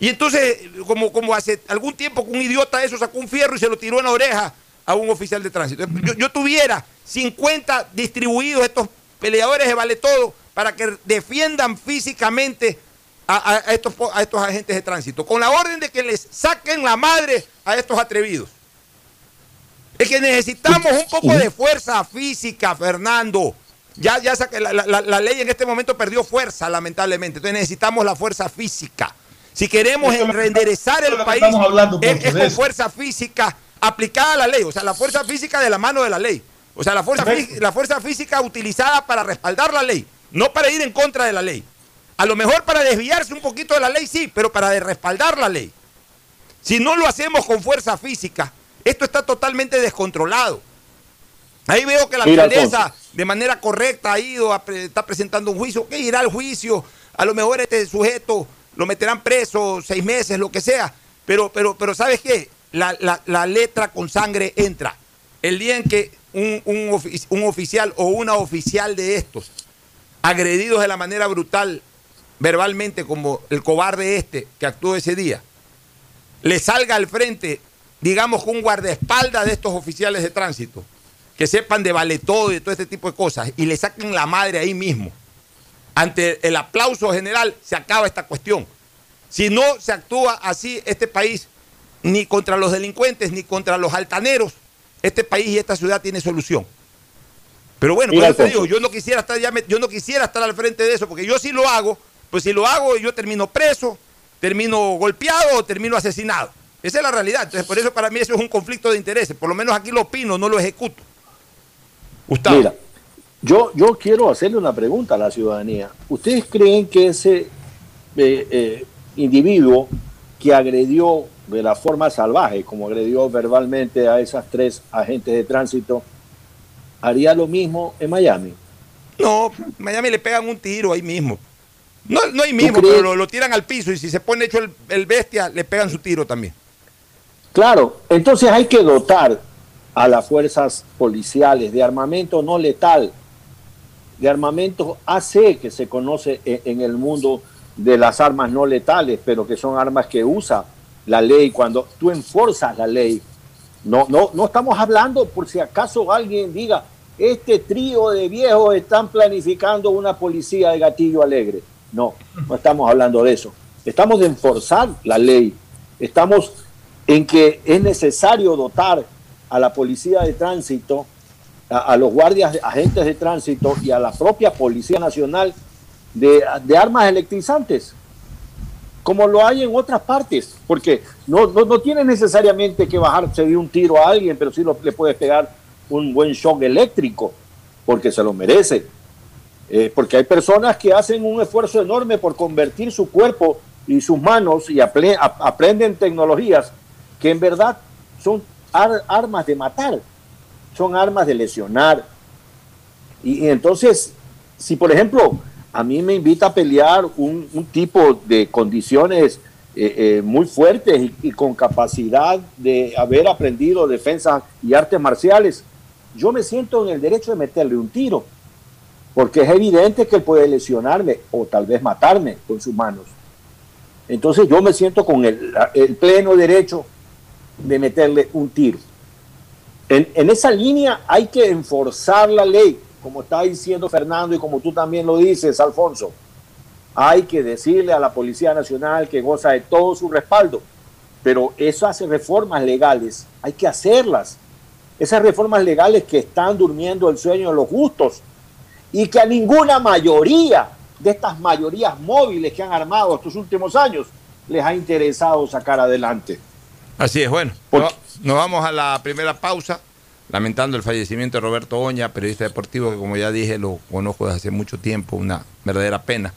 S3: Y entonces, como, como hace algún tiempo que un idiota de eso sacó un fierro y se lo tiró en la oreja a un oficial de tránsito. Yo, yo tuviera 50 distribuidos estos peleadores de vale todo para que defiendan físicamente a, estos, a estos agentes de tránsito, con la orden de que les saquen la madre a estos atrevidos. Es que necesitamos un poco de fuerza física, Fernando. Ya, ya saca- la, la- la ley en este momento perdió fuerza, lamentablemente. Entonces necesitamos la fuerza física. Si queremos reenderezar el país,
S11: hablando,
S3: es, es con fuerza física aplicada a la ley. O sea, la fuerza física de la mano de la ley. O sea, la fuerza, la fuerza física utilizada para respaldar la ley, no para ir en contra de la ley. A lo mejor para desviarse un poquito de la ley, sí, pero para respaldar la ley. Si no lo hacemos con fuerza física, esto está totalmente descontrolado. Ahí veo que la
S12: Mira,
S3: alcaldesa de manera correcta ha ido, a pre- está presentando un juicio. ¿Qué irá al juicio? A lo mejor este sujeto lo meterán preso seis meses, lo que sea. Pero, pero, pero ¿sabes qué? La, la- letra con sangre entra. El día en que un, un un oficial o una oficial de estos, agredidos de la manera brutal, verbalmente, como el cobarde este que actuó ese día, le salga al frente, digamos, con un guardaespaldas de estos oficiales de tránsito, que sepan de vale todo y de todo este tipo de cosas, y le saquen la madre ahí mismo. Ante el aplauso general se acaba esta cuestión. Si no se actúa así, este país, ni contra los delincuentes, ni contra los altaneros, este país y esta ciudad tiene solución. Pero bueno,
S12: Mira,
S3: por eso te digo, yo no quisiera estar ya, me- yo no quisiera estar al frente de eso, porque yo sí lo hago, pues si lo hago yo termino preso, termino golpeado o termino asesinado. Esa es la realidad. Entonces, por eso para mí eso es un conflicto de intereses. Por lo menos aquí lo opino, no lo ejecuto. Gustavo.
S12: Mira, yo, yo quiero hacerle una pregunta a la ciudadanía. ¿Ustedes creen que ese eh, eh, individuo que agredió de la forma salvaje, como agredió verbalmente a esas tres agentes de tránsito, haría lo mismo en Miami?
S3: No, Miami le pegan un tiro ahí mismo. No, no ahí mismo, pero lo, lo tiran al piso y si se pone hecho el, el bestia, le pegan su tiro también.
S12: Claro, entonces hay que dotar a las fuerzas policiales de armamento no letal, de armamento AC, que se conoce en, en el mundo de las armas no letales, pero que son armas que usa la ley cuando tú enforzas la ley. No, no, no estamos hablando por si acaso alguien diga, este trío de viejos están planificando una policía de gatillo alegre. No, no estamos hablando de eso. Estamos de enforzar la ley. Estamos en que es necesario dotar a la policía de tránsito, a, a los guardias, agentes de tránsito y a la propia Policía Nacional de, de armas electrizantes, como lo hay en otras partes, porque no, no, no tienes necesariamente que bajarse de un tiro a alguien, pero sí lo- le puedes pegar un buen shock eléctrico, porque se lo merece. Eh, porque hay personas que hacen un esfuerzo enorme por convertir su cuerpo y sus manos y aprenden tecnologías que en verdad son ar- armas de matar, son armas de lesionar. Y entonces, si por ejemplo a mí me invita a pelear un, tipo de condiciones eh, eh, muy fuertes y, con capacidad de haber aprendido defensa y artes marciales, yo me siento en el derecho de meterle un tiro, porque es evidente que él puede lesionarme o tal vez matarme con sus manos. Entonces yo me siento con el, pleno derecho de meterle un tiro. En esa línea hay que enforzar la ley, como está diciendo Fernando y como tú también lo dices, Alfonso. Hay que decirle a la Policía Nacional que goza de todo su respaldo, pero esas reformas legales hay que hacerlas. Esas reformas legales que están durmiendo el sueño de los justos y que a ninguna mayoría de estas mayorías móviles que han armado estos últimos años les ha interesado sacar adelante.
S3: Así es, bueno. Nos, nos vamos a la primera pausa, lamentando el fallecimiento de Roberto Oña, periodista deportivo que como ya dije lo conozco desde hace mucho tiempo, una verdadera pena.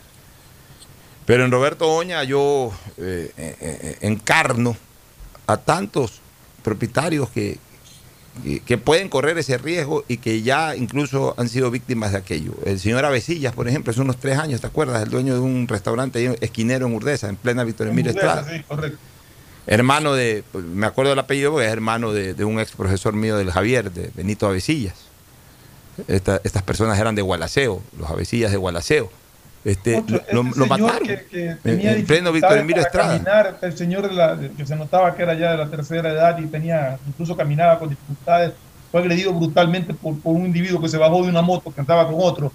S3: Pero en Roberto Oña yo eh, eh, eh, encarno a tantos propietarios que, que, que pueden correr ese riesgo y que ya incluso han sido víctimas de aquello. El señor Avesillas, por ejemplo, hace unos tres años, ¿te acuerdas? El dueño de un restaurante ahí, esquinero en Urdesa, en plena Víctor Emilio Estrada
S11: Sí, correcto.
S3: Hermano de, me acuerdo del apellido porque es hermano de, de un ex profesor mío del Javier, de Benito Avecillas. Esta- estas personas eran de Gualaceo, los Avecillas de Gualaceo. Este,
S11: Otro,
S3: lo,
S11: señor
S3: mataron
S11: que- que
S3: en,
S11: tenía
S3: en pleno Víctor
S11: dificultades
S3: Emilio Estrada.
S11: caminar, el señor de la- de- que se notaba que era ya de la tercera edad y tenía, incluso caminaba con dificultades, fue agredido brutalmente por, por un individuo que se bajó de una moto que andaba con otro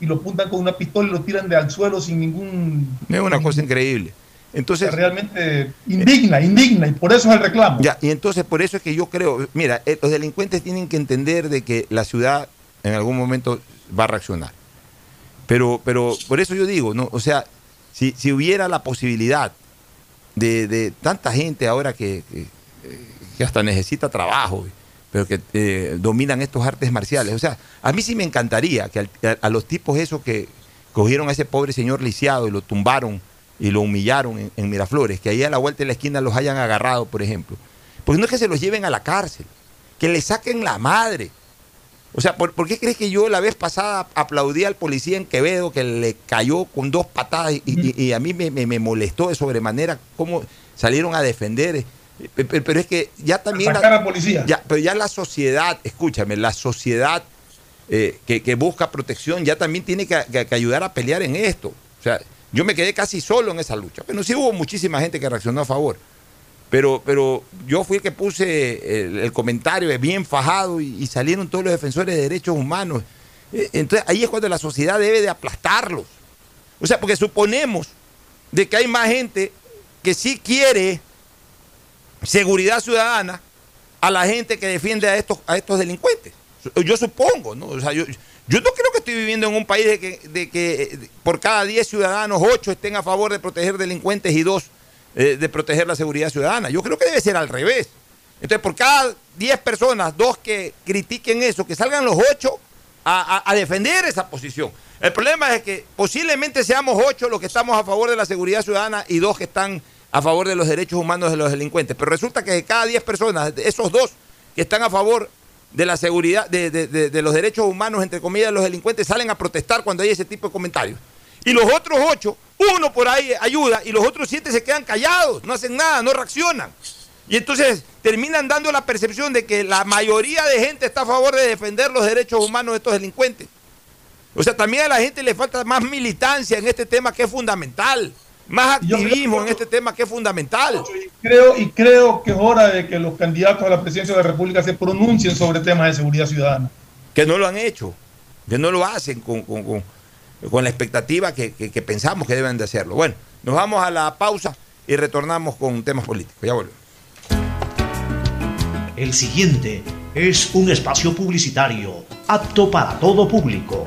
S11: y lo apuntan con una pistola y lo tiran de al suelo sin ningún...
S3: Es una cosa increíble. Entonces,
S11: realmente indigna, indigna, y por eso es el reclamo.
S3: Ya, y entonces por eso es que yo creo, mira, eh, los delincuentes tienen que entender de que la ciudad en algún momento va a reaccionar. Pero, pero por eso yo digo, ¿no? O sea, si, si hubiera la posibilidad de, de tanta gente ahora que, que, que hasta necesita trabajo, pero que eh, dominan estos artes marciales. O sea, a mí sí me encantaría que a, a los tipos esos que cogieron a ese pobre señor lisiado y lo tumbaron y lo humillaron en, en Miraflores, que ahí a la vuelta de la esquina los hayan agarrado, por ejemplo. Porque no es que se los lleven a la cárcel, que le saquen la madre. O sea, ¿por, por qué crees que yo la vez pasada aplaudí al policía en Quevedo que le cayó con dos patadas y, y- y a mí me, me- me molestó de sobremanera cómo salieron a defender? Eh, pe- pe- Pero es que ya también...
S11: sacar al policía.
S3: Ya, pero ya la sociedad, escúchame, la sociedad eh, que, que busca protección ya también tiene que, que- que ayudar a pelear en esto. O sea, yo me quedé casi solo en esa lucha. Pero sí hubo muchísima gente que reaccionó a favor. Pero, pero yo fui el que puse el, comentario bien fajado y, y salieron todos los defensores de derechos humanos. Eh, Entonces ahí es cuando la sociedad debe de aplastarlos. O sea, porque suponemos de que hay más gente que sí quiere seguridad ciudadana a la gente que defiende a estos, a estos delincuentes. Yo supongo, ¿no? O sea, yo, Yo no creo que estoy viviendo en un país de que, por cada 10 ciudadanos, 8 estén a favor de proteger delincuentes y 2 eh, de proteger la seguridad ciudadana. Yo creo que debe ser al revés. Entonces, por cada 10 personas, dos que critiquen eso, que salgan los 8 a, defender esa posición. El problema es que posiblemente seamos 8 los que estamos a favor de la seguridad ciudadana y dos que están a favor de los derechos humanos de los delincuentes. Pero resulta que de cada 10 personas, esos dos que están a favor de la seguridad, de, de- de- de los derechos humanos, entre comillas, los delincuentes, salen a protestar cuando hay ese tipo de comentarios. Y los otros ocho, uno por ahí ayuda y los otros siete se quedan callados, no hacen nada, no reaccionan. Y entonces terminan dando la percepción de que la mayoría de gente está a favor de defender los derechos humanos de estos delincuentes. O sea, también a la gente le falta más militancia en este tema que es fundamental, más activismo en este tema que es fundamental.
S11: Creo y creo que es hora de que los candidatos a la presidencia de la República se pronuncien sobre temas de seguridad ciudadana.
S3: que no lo han hecho, que no lo hacen con, con- con- con la expectativa que, que- que pensamos que deben de hacerlo. Bueno, nos vamos a la pausa y retornamos con temas políticos. Ya volvemos.
S13: El siguiente es un espacio publicitario apto para todo público.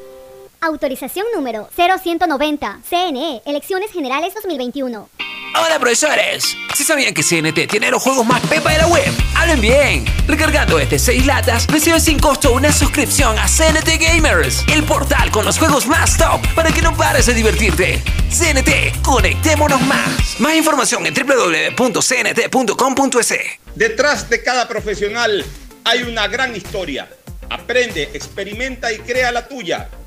S14: Autorización número 0190. CNE, Elecciones Generales 2021.
S15: Hola profesores, si sabían que CNT tiene los juegos más pepa de la web, hablen bien. Recargando este 6 latas, recibes sin costo una suscripción a CNT Gamers, el portal con los juegos más top para que no pares de divertirte. CNT, conectémonos más. Más información en www.cnt.com.es.
S16: Detrás de cada profesional hay una gran historia. Aprende, experimenta y crea la tuya.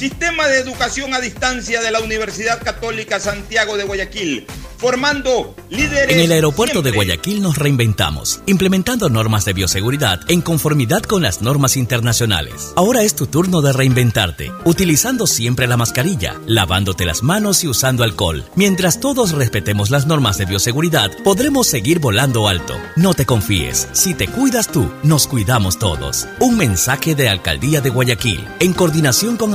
S16: Sistema de educación a distancia de la Universidad Católica Santiago de Guayaquil, formando líderes.
S17: En el aeropuerto de Guayaquil nos reinventamos, implementando normas de bioseguridad en conformidad con las normas internacionales. Ahora es tu turno de reinventarte, utilizando siempre la mascarilla, lavándote las manos y usando alcohol. Mientras todos respetemos las normas de bioseguridad, podremos seguir volando alto. No te confíes, si te cuidas tú, nos cuidamos todos. Un mensaje de Alcaldía de Guayaquil, en coordinación con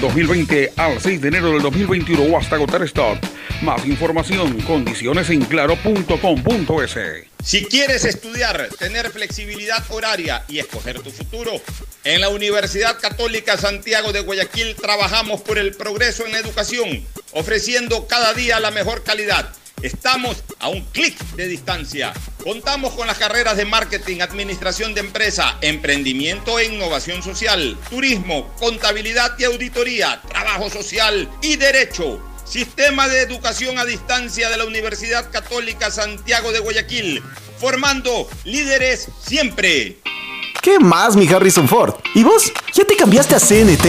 S18: 2020 al 6 de enero del 2021 o hasta agotar stock. Más información, condiciones en claro.com.es.
S16: Si quieres estudiar, tener flexibilidad horaria y escoger tu futuro, en la Universidad Católica Santiago de Guayaquil trabajamos por el progreso en educación, ofreciendo cada día la mejor calidad. Estamos a un clic de distancia. Contamos con las carreras de marketing, administración de empresa, emprendimiento e innovación social, turismo, contabilidad y auditoría, trabajo social y derecho. Sistema de Educación a Distancia de la Universidad Católica Santiago de Guayaquil, formando líderes siempre.
S19: ¿Qué más, mi Harrison Ford? ¿Y vos? ¿Ya te cambiaste a CNT?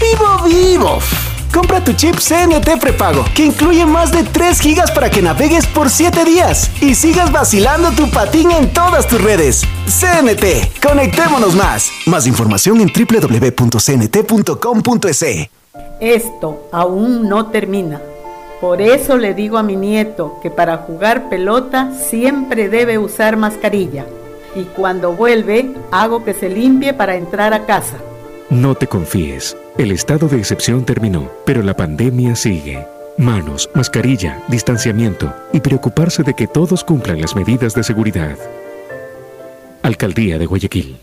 S19: ¡Vivo, vivo!
S20: Compra tu chip CNT prepago, que incluye más de 3 gigas para que navegues por 7 días y sigas vacilando tu patín en todas tus redes. CNT, conectémonos más. Más información en www.cnt.com.es.
S21: Esto aún no termina. Por eso le digo a mi nieto que para jugar pelota siempre debe usar mascarilla. Y cuando vuelve, hago que se limpie para entrar a casa.
S22: No te confíes. El estado de excepción terminó, pero la pandemia sigue. Manos, mascarilla, distanciamiento y preocuparse de que todos cumplan las medidas de seguridad. Alcaldía de Guayaquil.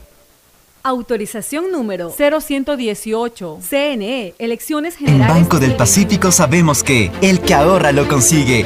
S5: Autorización número 0118. CNE, Elecciones
S4: En
S5: Generales.
S4: Banco del Pacífico sabemos que el que ahorra lo consigue.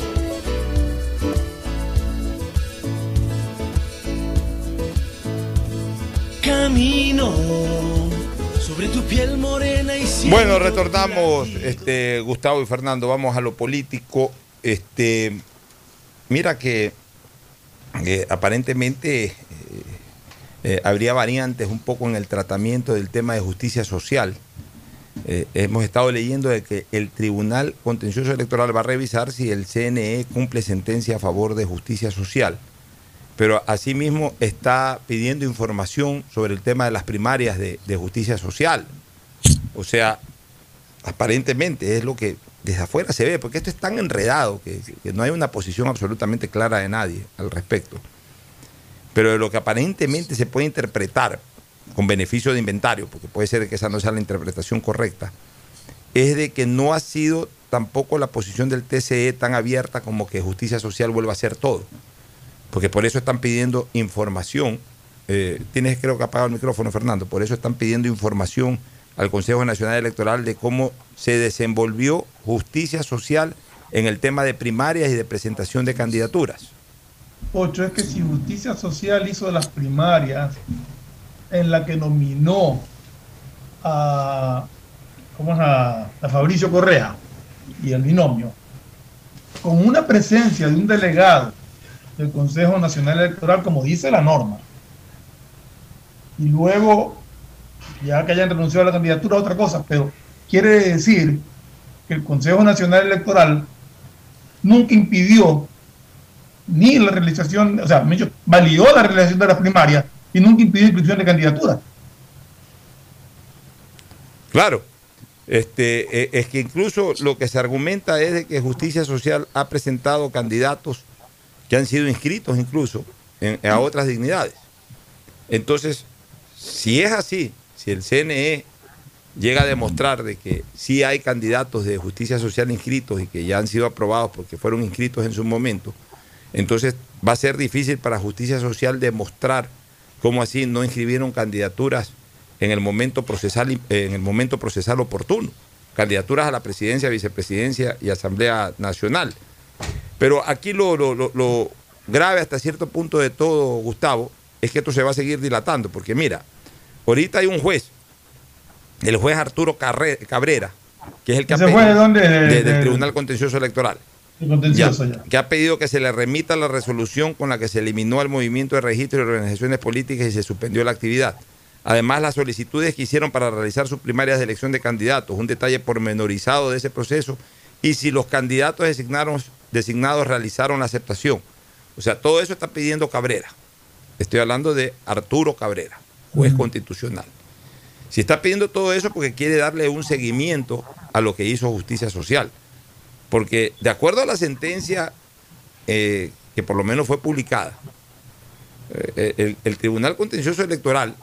S23: Camino sobre tu piel morena y siento
S3: Bueno, retornamos, este, Gustavo y Fernando, vamos a lo político. Este, mira que eh, aparentemente eh, eh, habría variantes un poco en el tratamiento del tema de justicia social. Eh, hemos estado leyendo de que el Tribunal Contencioso Electoral va a revisar si el CNE cumple sentencia a favor de justicia social. Pero asimismo está pidiendo información sobre el tema de las primarias de, justicia social. O sea, aparentemente es lo que desde afuera se ve, porque esto es tan enredado que, que no hay una posición absolutamente clara de nadie al respecto. Pero de lo que aparentemente se puede interpretar con beneficio de inventario, porque puede ser que esa no sea la interpretación correcta, es de que no ha sido tampoco la posición del TCE tan abierta como que justicia social vuelva a ser todo. Porque por eso están pidiendo información. eh, tienes creo que apagado el micrófono, Fernando. Por eso están pidiendo información al Consejo Nacional Electoral de cómo se desenvolvió justicia social en el tema de primarias y de presentación de candidaturas.
S11: Ocho, es que si Justicia Social hizo las primarias en la que nominó a, ¿cómo es? a Fabricio Correa y el binomio, con una presencia de un delegado del Consejo Nacional Electoral, como dice la norma, y luego, ya que hayan renunciado a la candidatura, otra cosa, pero quiere decir que el Consejo Nacional Electoral nunca impidió ni la realización, o sea, validó la realización de las primarias y nunca impidió inscripción de candidaturas.
S3: Claro. Este, eh, es que incluso lo que se argumenta es de que Justicia Social ha presentado candidatos que han sido inscritos incluso en- a otras dignidades. Entonces, si es así, si el CNE llega a demostrar de que sí hay candidatos de justicia social inscritos y que ya han sido aprobados porque fueron inscritos en su momento, entonces va a ser difícil para justicia social demostrar cómo así no inscribieron candidaturas en el momento procesal en el momento procesal oportuno, candidaturas a la presidencia, vicepresidencia y asamblea nacional. Pero aquí lo, lo- lo- lo- grave hasta cierto punto de todo, Gustavo, es que esto se va a seguir dilatando, porque mira, ahorita hay un juez, el juez Arturo Carre- Cabrera, que es el que ha
S11: ¿Ese
S3: pedido-
S11: juez de dónde? De-
S3: de- del
S11: de-
S3: Tribunal Contencioso Electoral.
S11: Contencioso
S3: Ya,
S11: ya.
S3: que ha pedido que se le remita la resolución con la que se eliminó el movimiento de registro de organizaciones políticas y se suspendió la actividad. Además, las solicitudes que hicieron para realizar sus primarias de elección de candidatos, un detalle pormenorizado de ese proceso, y si los candidatos designaron- designados realizaron la aceptación. O sea, todo eso está pidiendo Cabrera. Estoy hablando de Arturo Cabrera, juez constitucional. Si está pidiendo todo eso porque quiere darle un seguimiento a lo que hizo Justicia Social. Porque de acuerdo a la sentencia eh, que por lo menos fue publicada, eh, el, el Tribunal Contencioso Electoral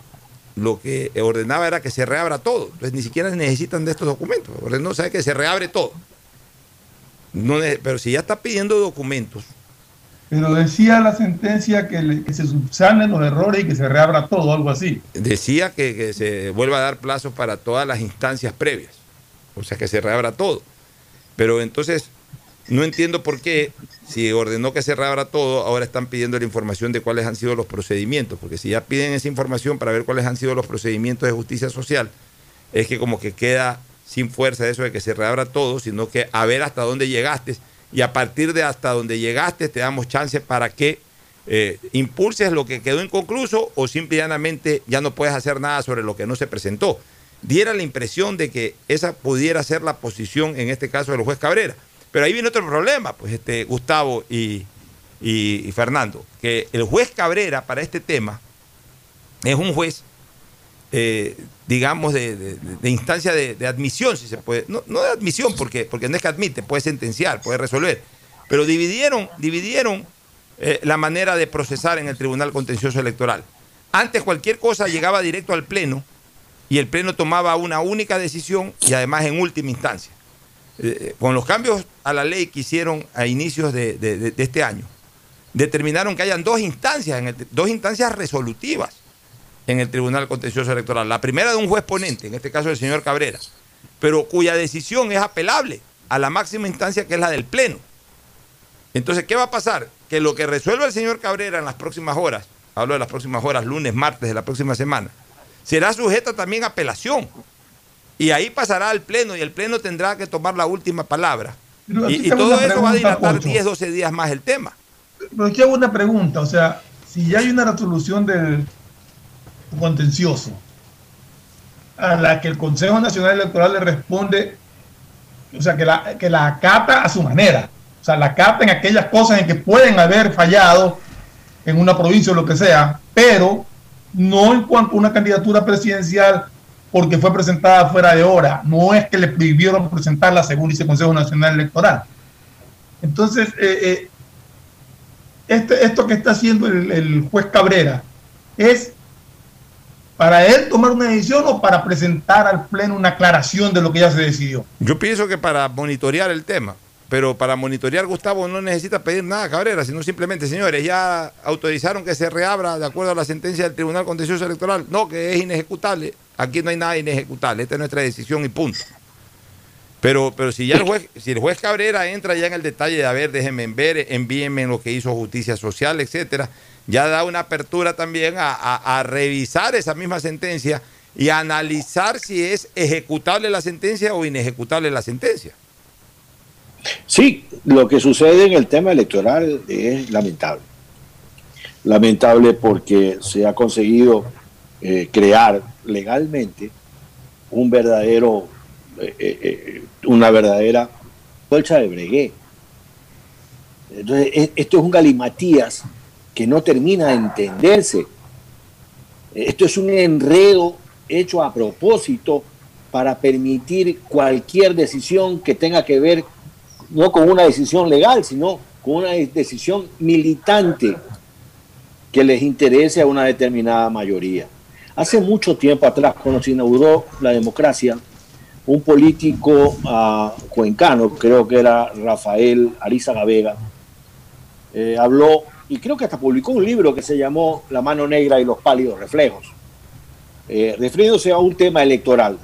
S3: lo que ordenaba era que se reabra todo. Entonces ni siquiera necesitan de estos documentos. Ordenó, sabe que se reabre todo. No pero si ya está pidiendo documentos,
S11: Pero decía la sentencia que, le- que se subsanen los errores y que se reabra todo, algo así.
S3: decía que, que se vuelva a dar plazo para todas las instancias previas. O sea, que se reabra todo. Pero entonces, no entiendo por qué, si ordenó que se reabra todo, ahora están pidiendo la información de cuáles han sido los procedimientos. Porque si ya piden esa información para ver cuáles han sido los procedimientos de justicia social, es que como que queda sin fuerza eso de que se reabra todo, sino que a ver hasta dónde llegaste. Y a partir de hasta donde llegaste, te damos chance para que eh, impulses lo que quedó inconcluso o simple y llanamente ya no puedes hacer nada sobre lo que no se presentó. Diera la impresión de que esa pudiera ser la posición en este caso del juez Cabrera. Pero ahí viene otro problema, pues este Gustavo y- y Fernando, que el juez Cabrera para este tema es un juez, eh, digamos, de, de- instancia de, admisión, si se puede. No, de admisión, porque, porque no es que admite, puede sentenciar, puede resolver. Pero dividieron, dividieron eh, la manera de procesar en el Tribunal Contencioso Electoral. Antes cualquier cosa llegaba directo al Pleno y el Pleno tomaba una única decisión y además en última instancia. Eh, con los cambios a la ley que hicieron a inicios de- de este año, determinaron que hayan dos instancias, en el- dos instancias resolutivas en el Tribunal Contencioso Electoral. La primera de un juez ponente, en este caso el señor Cabrera, pero cuya decisión es apelable a la máxima instancia que es la del Pleno. Entonces, ¿qué va a pasar? Que lo que resuelva el señor Cabrera en las próximas horas, hablo de las próximas horas, lunes, martes de la próxima semana, será sujeta también a apelación. Y ahí pasará al Pleno y el Pleno tendrá que tomar la última palabra. Y, todo eso va a dilatar
S11: Pocho.
S3: 10, 12 días más el tema.
S11: Pero aquí hago una pregunta, o sea, si ya hay una resolución del contencioso a la que el Consejo Nacional Electoral le responde, o sea, que la, que la acata a su manera, o sea, la acata en aquellas cosas en que pueden haber fallado en una provincia o lo que sea, pero no en cuanto a una candidatura presidencial porque fue presentada fuera de hora, no es que le prohibieron presentarla según dice el Consejo Nacional Electoral. Entonces, eh, eh, este, esto que está haciendo el, el juez Cabrera es para él tomar una decisión o para presentar al Pleno una aclaración de lo que ya se decidió.
S3: Yo pienso que para monitorear el tema, pero para monitorear Gustavo no necesita pedir nada a Cabrera, sino simplemente, señores, ya autorizaron que se reabra de acuerdo a la sentencia del Tribunal Contencioso Electoral. No, que es inejecutable. Aquí no hay nada inejecutable. Esta es nuestra decisión y punto. Pero, pero si ya el juez, si el juez Cabrera entra ya en el detalle de a ver, déjenme ver, envíenme lo que hizo Justicia Social, etcétera, ya da una apertura también a, revisar esa misma sentencia y a analizar si es ejecutable la sentencia o inejecutable la sentencia.
S12: Sí, lo que sucede en el tema electoral es lamentable. Lamentable porque se ha conseguido eh, crear legalmente un verdadero, eh, eh, eh, una verdadera colcha de bregué. Entonces, e- esto es un galimatías que no termina de entenderse. Esto es un enredo hecho a propósito para permitir cualquier decisión que tenga que ver no con una decisión legal, sino con una decisión militante que les interese a una determinada mayoría. Hace mucho tiempo atrás, cuando se inauguró la democracia, un político ah, cuencano, creo que era Rafael Arizaga Vega, eh, habló y creo que hasta publicó un libro que se llamó La mano negra y los pálidos reflejos, eh, refiriéndose a un tema electoral.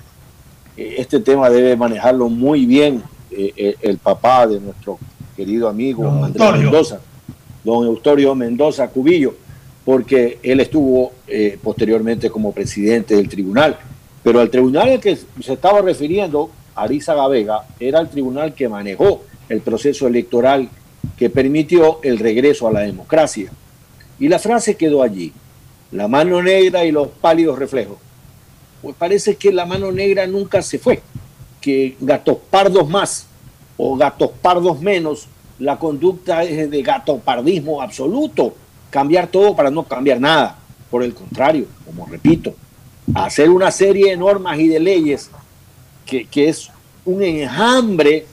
S12: Eh, este tema debe manejarlo muy bien eh, eh, el papá de nuestro querido amigo
S11: Don
S12: Andrés
S11: Antonio.
S12: Mendoza. don Eustorio Mendoza Cubillo, porque él estuvo posteriormente como presidente del tribunal. Pero el tribunal al que se estaba refiriendo, Ariza Vega, era el tribunal que manejó el proceso electoral que permitió el regreso a la democracia. Y la frase quedó allí, la mano negra y los pálidos reflejos. Pues parece que la mano negra nunca se fue, que gatos pardos más o gatos pardos menos, la conducta es de gatopardismo absoluto, cambiar todo para no cambiar nada. Por el contrario, como repito, hacer una serie de normas y de leyes que, es un enjambre,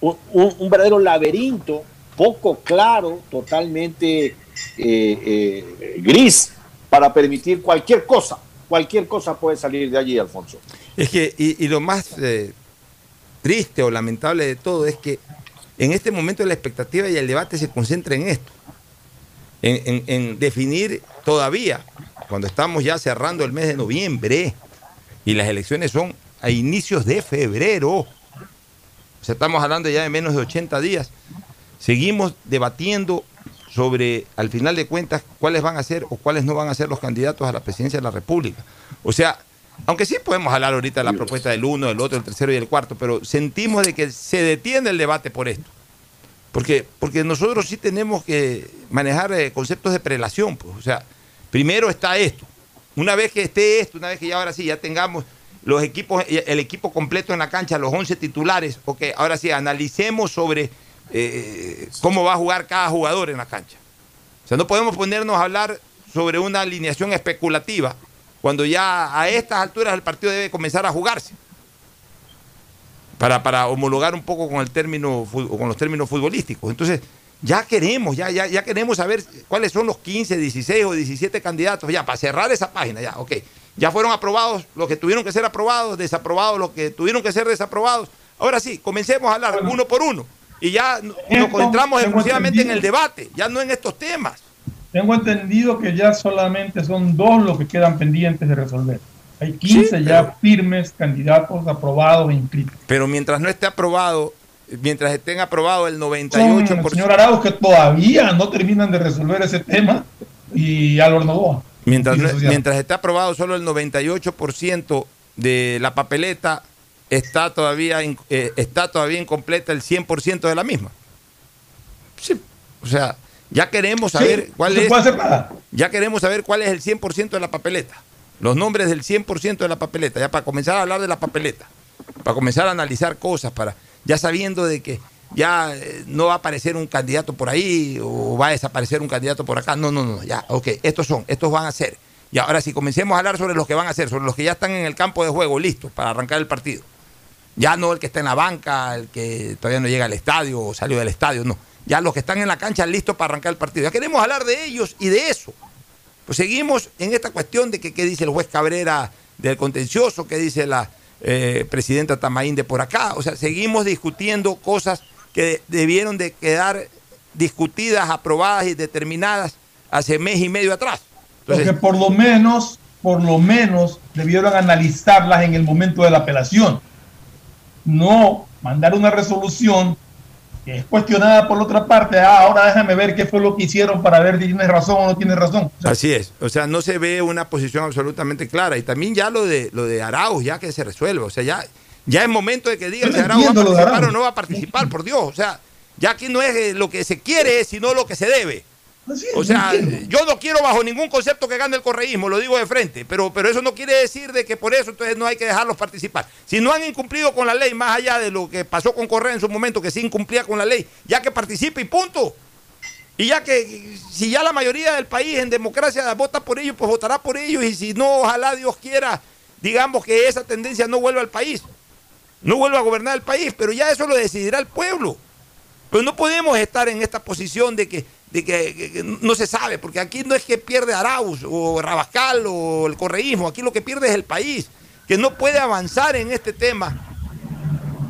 S12: un, un verdadero laberinto poco claro, totalmente eh, eh, gris, para permitir cualquier cosa. Cualquier cosa puede salir de allí, Alfonso.
S3: Es que, y, lo más eh, triste o lamentable de todo es que en este momento la expectativa y el debate se concentra en esto, en, definir todavía, cuando estamos ya cerrando el mes de noviembre y las elecciones son a inicios de febrero, o sea, estamos hablando ya de menos de 80 días, seguimos debatiendo sobre, al final de cuentas, cuáles van a ser o cuáles no van a ser los candidatos a la presidencia de la República. O sea, aunque sí podemos hablar ahorita de la propuesta del uno, del otro, del tercero y del cuarto, pero sentimos de que se detiene el debate por esto. Porque, porque nosotros sí tenemos que manejar eh, conceptos de prelación. Pues. O sea, primero está esto. Una vez que esté esto, una vez que ya ahora sí ya tengamos los equipos, el equipo completo en la cancha, los 11 titulares, ok, ahora sí, analicemos sobre eh, cómo va a jugar cada jugador en la cancha. O sea, no podemos ponernos a hablar sobre una alineación especulativa cuando ya a estas alturas el partido debe comenzar a jugarse. Para, para homologar un poco con el término con los términos futbolísticos. Entonces, ya queremos, ya, ya, ya queremos saber cuáles son los 15, 16 o 17 candidatos, ya, para cerrar esa página, ya, ok. Ya fueron aprobados los que tuvieron que ser aprobados, desaprobados los que tuvieron que ser desaprobados. Ahora sí, comencemos a hablar uno por uno y ya nos concentramos exclusivamente en el debate, ya no en estos temas.
S11: Tengo entendido que ya solamente son dos los que quedan pendientes de resolver. Hay 15 ya firmes candidatos aprobados e inscritos.
S3: Pero mientras no esté aprobado, mientras estén aprobados el 98%.
S11: señor Arauz, que todavía no terminan de resolver ese tema y Novoa.
S3: Mientras, mientras esté aprobado solo el 98% de la papeleta, está todavía, eh, está todavía incompleta el 100% de la misma. Sí, o sea, ya queremos saber cuál es. Ya queremos saber cuál es el 100% de la papeleta. Los nombres del 100% de la papeleta, ya para comenzar a hablar de la papeleta, para comenzar a analizar cosas, para ya sabiendo de que ya eh, no va a aparecer un candidato por ahí o va a desaparecer un candidato por acá. No, no, no, ya, ok, estos son, estos van a ser. Y ahora si comencemos a hablar sobre los que van a ser, sobre los que ya están en el campo de juego, listos para arrancar el partido. Ya no el que está en la banca, el que todavía no llega al estadio o salió del estadio, no. Ya los que están en la cancha listos para arrancar el partido. Ya queremos hablar de ellos y de eso. Pues seguimos en esta cuestión de que qué dice el juez Cabrera del contencioso, qué dice la eh, presidenta Tamaín de por acá. O sea, seguimos discutiendo cosas que debieron de quedar discutidas, aprobadas y determinadas hace mes y medio atrás.
S11: Porque por lo menos, por lo menos debieron analizarlas en el momento de la apelación no mandar una resolución que es cuestionada por la otra parte, ah, ahora déjame ver qué fue lo que hicieron para ver si tiene razón o no tiene razón.
S3: Así es, o sea, no se ve una posición absolutamente clara. Y también ya lo de lo de Arauz, ya que se resuelve, o sea, ya, ya es momento de que digan si Arauz va a participar o no va a participar, por Dios, o sea, ya aquí no es eh, lo que se quiere, sino lo que se debe o sea, yo no quiero bajo ningún concepto que gane el correísmo, lo digo de frente, pero, pero eso no quiere decir de que por eso entonces no hay que dejarlos participar. Si no han incumplido con la ley, más allá de lo que pasó con Correa en su momento, que sí incumplía con la ley, ya que participe y punto. Y ya que si ya la mayoría del país en democracia vota por ellos, pues votará por ellos. Y si no, ojalá Dios quiera, digamos que esa tendencia no vuelva al país, no vuelva a gobernar el país, pero ya eso lo decidirá el pueblo. Pero no podemos estar en esta posición de que de que, no se sabe, porque aquí no es que pierde Arauz o Rabascal o el correísmo, aquí lo que pierde es el país, que no puede avanzar en este tema,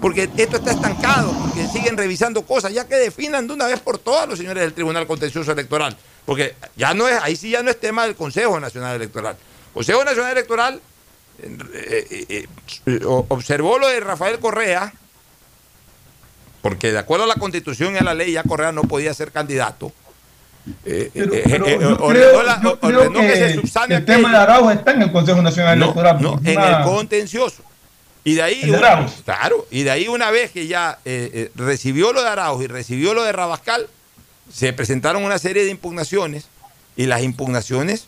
S3: porque esto está estancado, porque siguen revisando cosas, ya que definan de una vez por todas los señores del Tribunal Contencioso Electoral, porque ya no es, ahí sí ya no es tema del Consejo Nacional Electoral. Consejo Nacional Electoral eh, eh, eh, observó lo de Rafael Correa, porque de acuerdo a la constitución y a la ley ya Correa no podía ser candidato
S11: ordenó, que, se subsane el tema de Araujo está en el Consejo Nacional Electoral.
S3: No, en el contencioso. Y de ahí, una, claro, y de ahí una vez que ya recibió lo de Araujo y recibió lo de Rabascal, se presentaron una serie de impugnaciones y las impugnaciones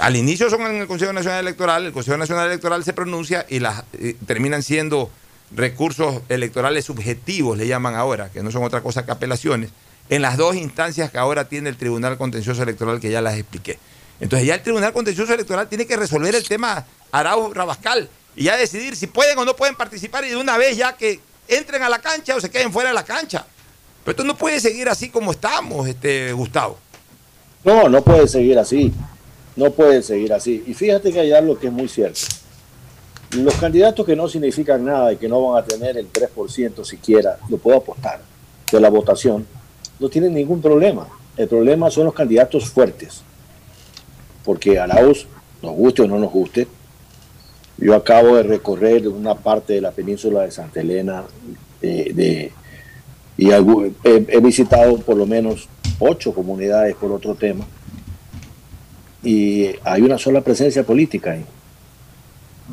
S3: al inicio son en el Consejo Nacional Electoral, el Consejo Nacional Electoral se pronuncia y las terminan siendo recursos electorales subjetivos, le llaman ahora, que no son otra cosa que apelaciones, en las dos instancias que ahora tiene el Tribunal Contencioso Electoral que ya las expliqué. Entonces ya el Tribunal Contencioso Electoral tiene que resolver el tema Araujo Rabascal y ya decidir si pueden o no pueden participar y de una vez ya que entren a la cancha o se queden fuera de la cancha. Pero esto no puede seguir así como estamos, este Gustavo.
S12: No, no puede seguir así. No puede seguir así. Y fíjate que hay algo que es muy cierto. Los candidatos que no significan nada y que no van a tener el 3% siquiera, lo puedo apostar, de la votación, no tienen ningún problema. El problema son los candidatos fuertes. Porque Arauz, nos guste o no nos guste, yo acabo de recorrer una parte de la península de Santa Elena de, y he visitado por lo menos ocho comunidades por otro tema y hay una sola presencia política ahí.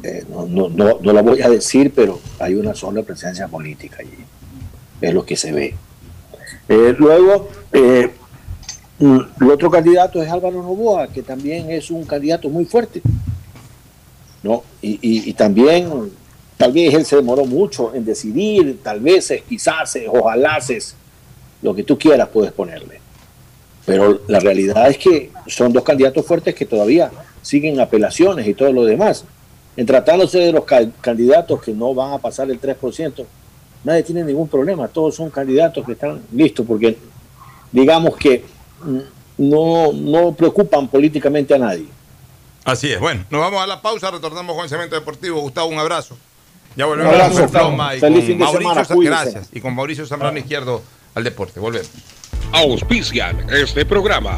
S12: Eh, no, no, la voy a decir, pero hay una sola presencia política allí. Es lo que se ve. Eh, luego, eh, mm, el otro candidato es Álvaro Novoa, que también es un candidato muy fuerte. ¿no? Y, y, también, tal vez él se demoró mucho en decidir, tal vez, quizás, ojalá, lo que tú quieras puedes ponerle. Pero la realidad es que son dos candidatos fuertes que todavía siguen apelaciones y todo lo demás. En tratándose de los candidatos que no van a pasar el 3%, nadie tiene ningún problema. Todos son candidatos que están listos porque digamos que no, no preocupan políticamente a nadie.
S3: Así es. Bueno, nos vamos a la pausa, retornamos con el Cemento Deportivo. Gustavo, un abrazo. Ya volvemos a la Ploma y con Mauricio, gracias. Y con Mauricio Zambrano Izquierdo al deporte. Volvemos
S18: auspician este programa.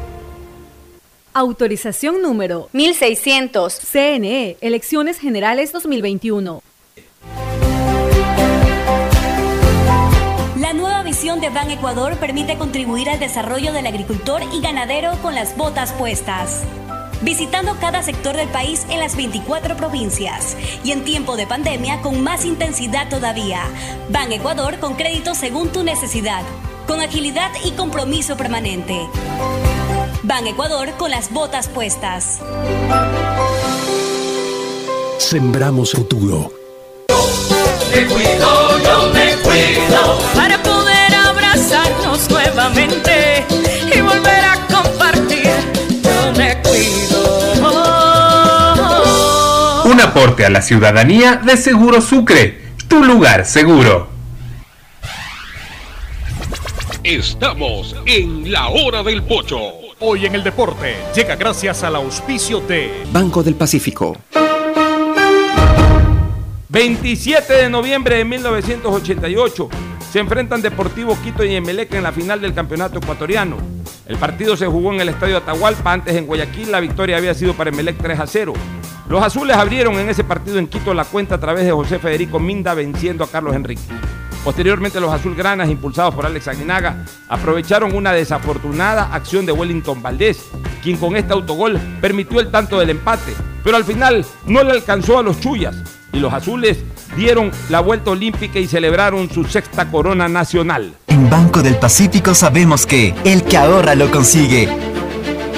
S5: Autorización número 1600. CNE, Elecciones Generales 2021.
S24: La nueva visión de Ban Ecuador permite contribuir al desarrollo del agricultor y ganadero con las botas puestas. Visitando cada sector del país en las 24 provincias y en tiempo de pandemia con más intensidad todavía. Ban Ecuador con crédito según tu necesidad, con agilidad y compromiso permanente. Ban Ecuador con las botas puestas.
S22: sembramos futuro.
S7: Me cuido, yo me cuido.
S25: Para poder abrazarnos nuevamente y volver a compartir, yo me cuido.
S26: Un aporte a la ciudadanía de Seguro Sucre, tu lugar seguro.
S18: Estamos en la hora del pocho.
S27: Hoy en el deporte llega gracias al auspicio de
S28: Banco del Pacífico.
S3: 27 de noviembre de 1988 se enfrentan Deportivo Quito y Emelec en la final del campeonato ecuatoriano. El partido se jugó en el estadio Atahualpa, antes en Guayaquil la victoria había sido para Emelec 3 a 0. Los azules abrieron en ese partido en Quito la cuenta a través de José Federico Minda venciendo a Carlos Enrique. Posteriormente los azulgranas, impulsados por Alex Aguinaga, aprovecharon una desafortunada acción de Wellington Valdés, quien con este autogol permitió el tanto del empate, pero al final no le alcanzó a los Chuyas y los azules dieron la vuelta olímpica y celebraron su sexta corona nacional.
S4: En Banco del Pacífico sabemos que el que ahorra lo consigue.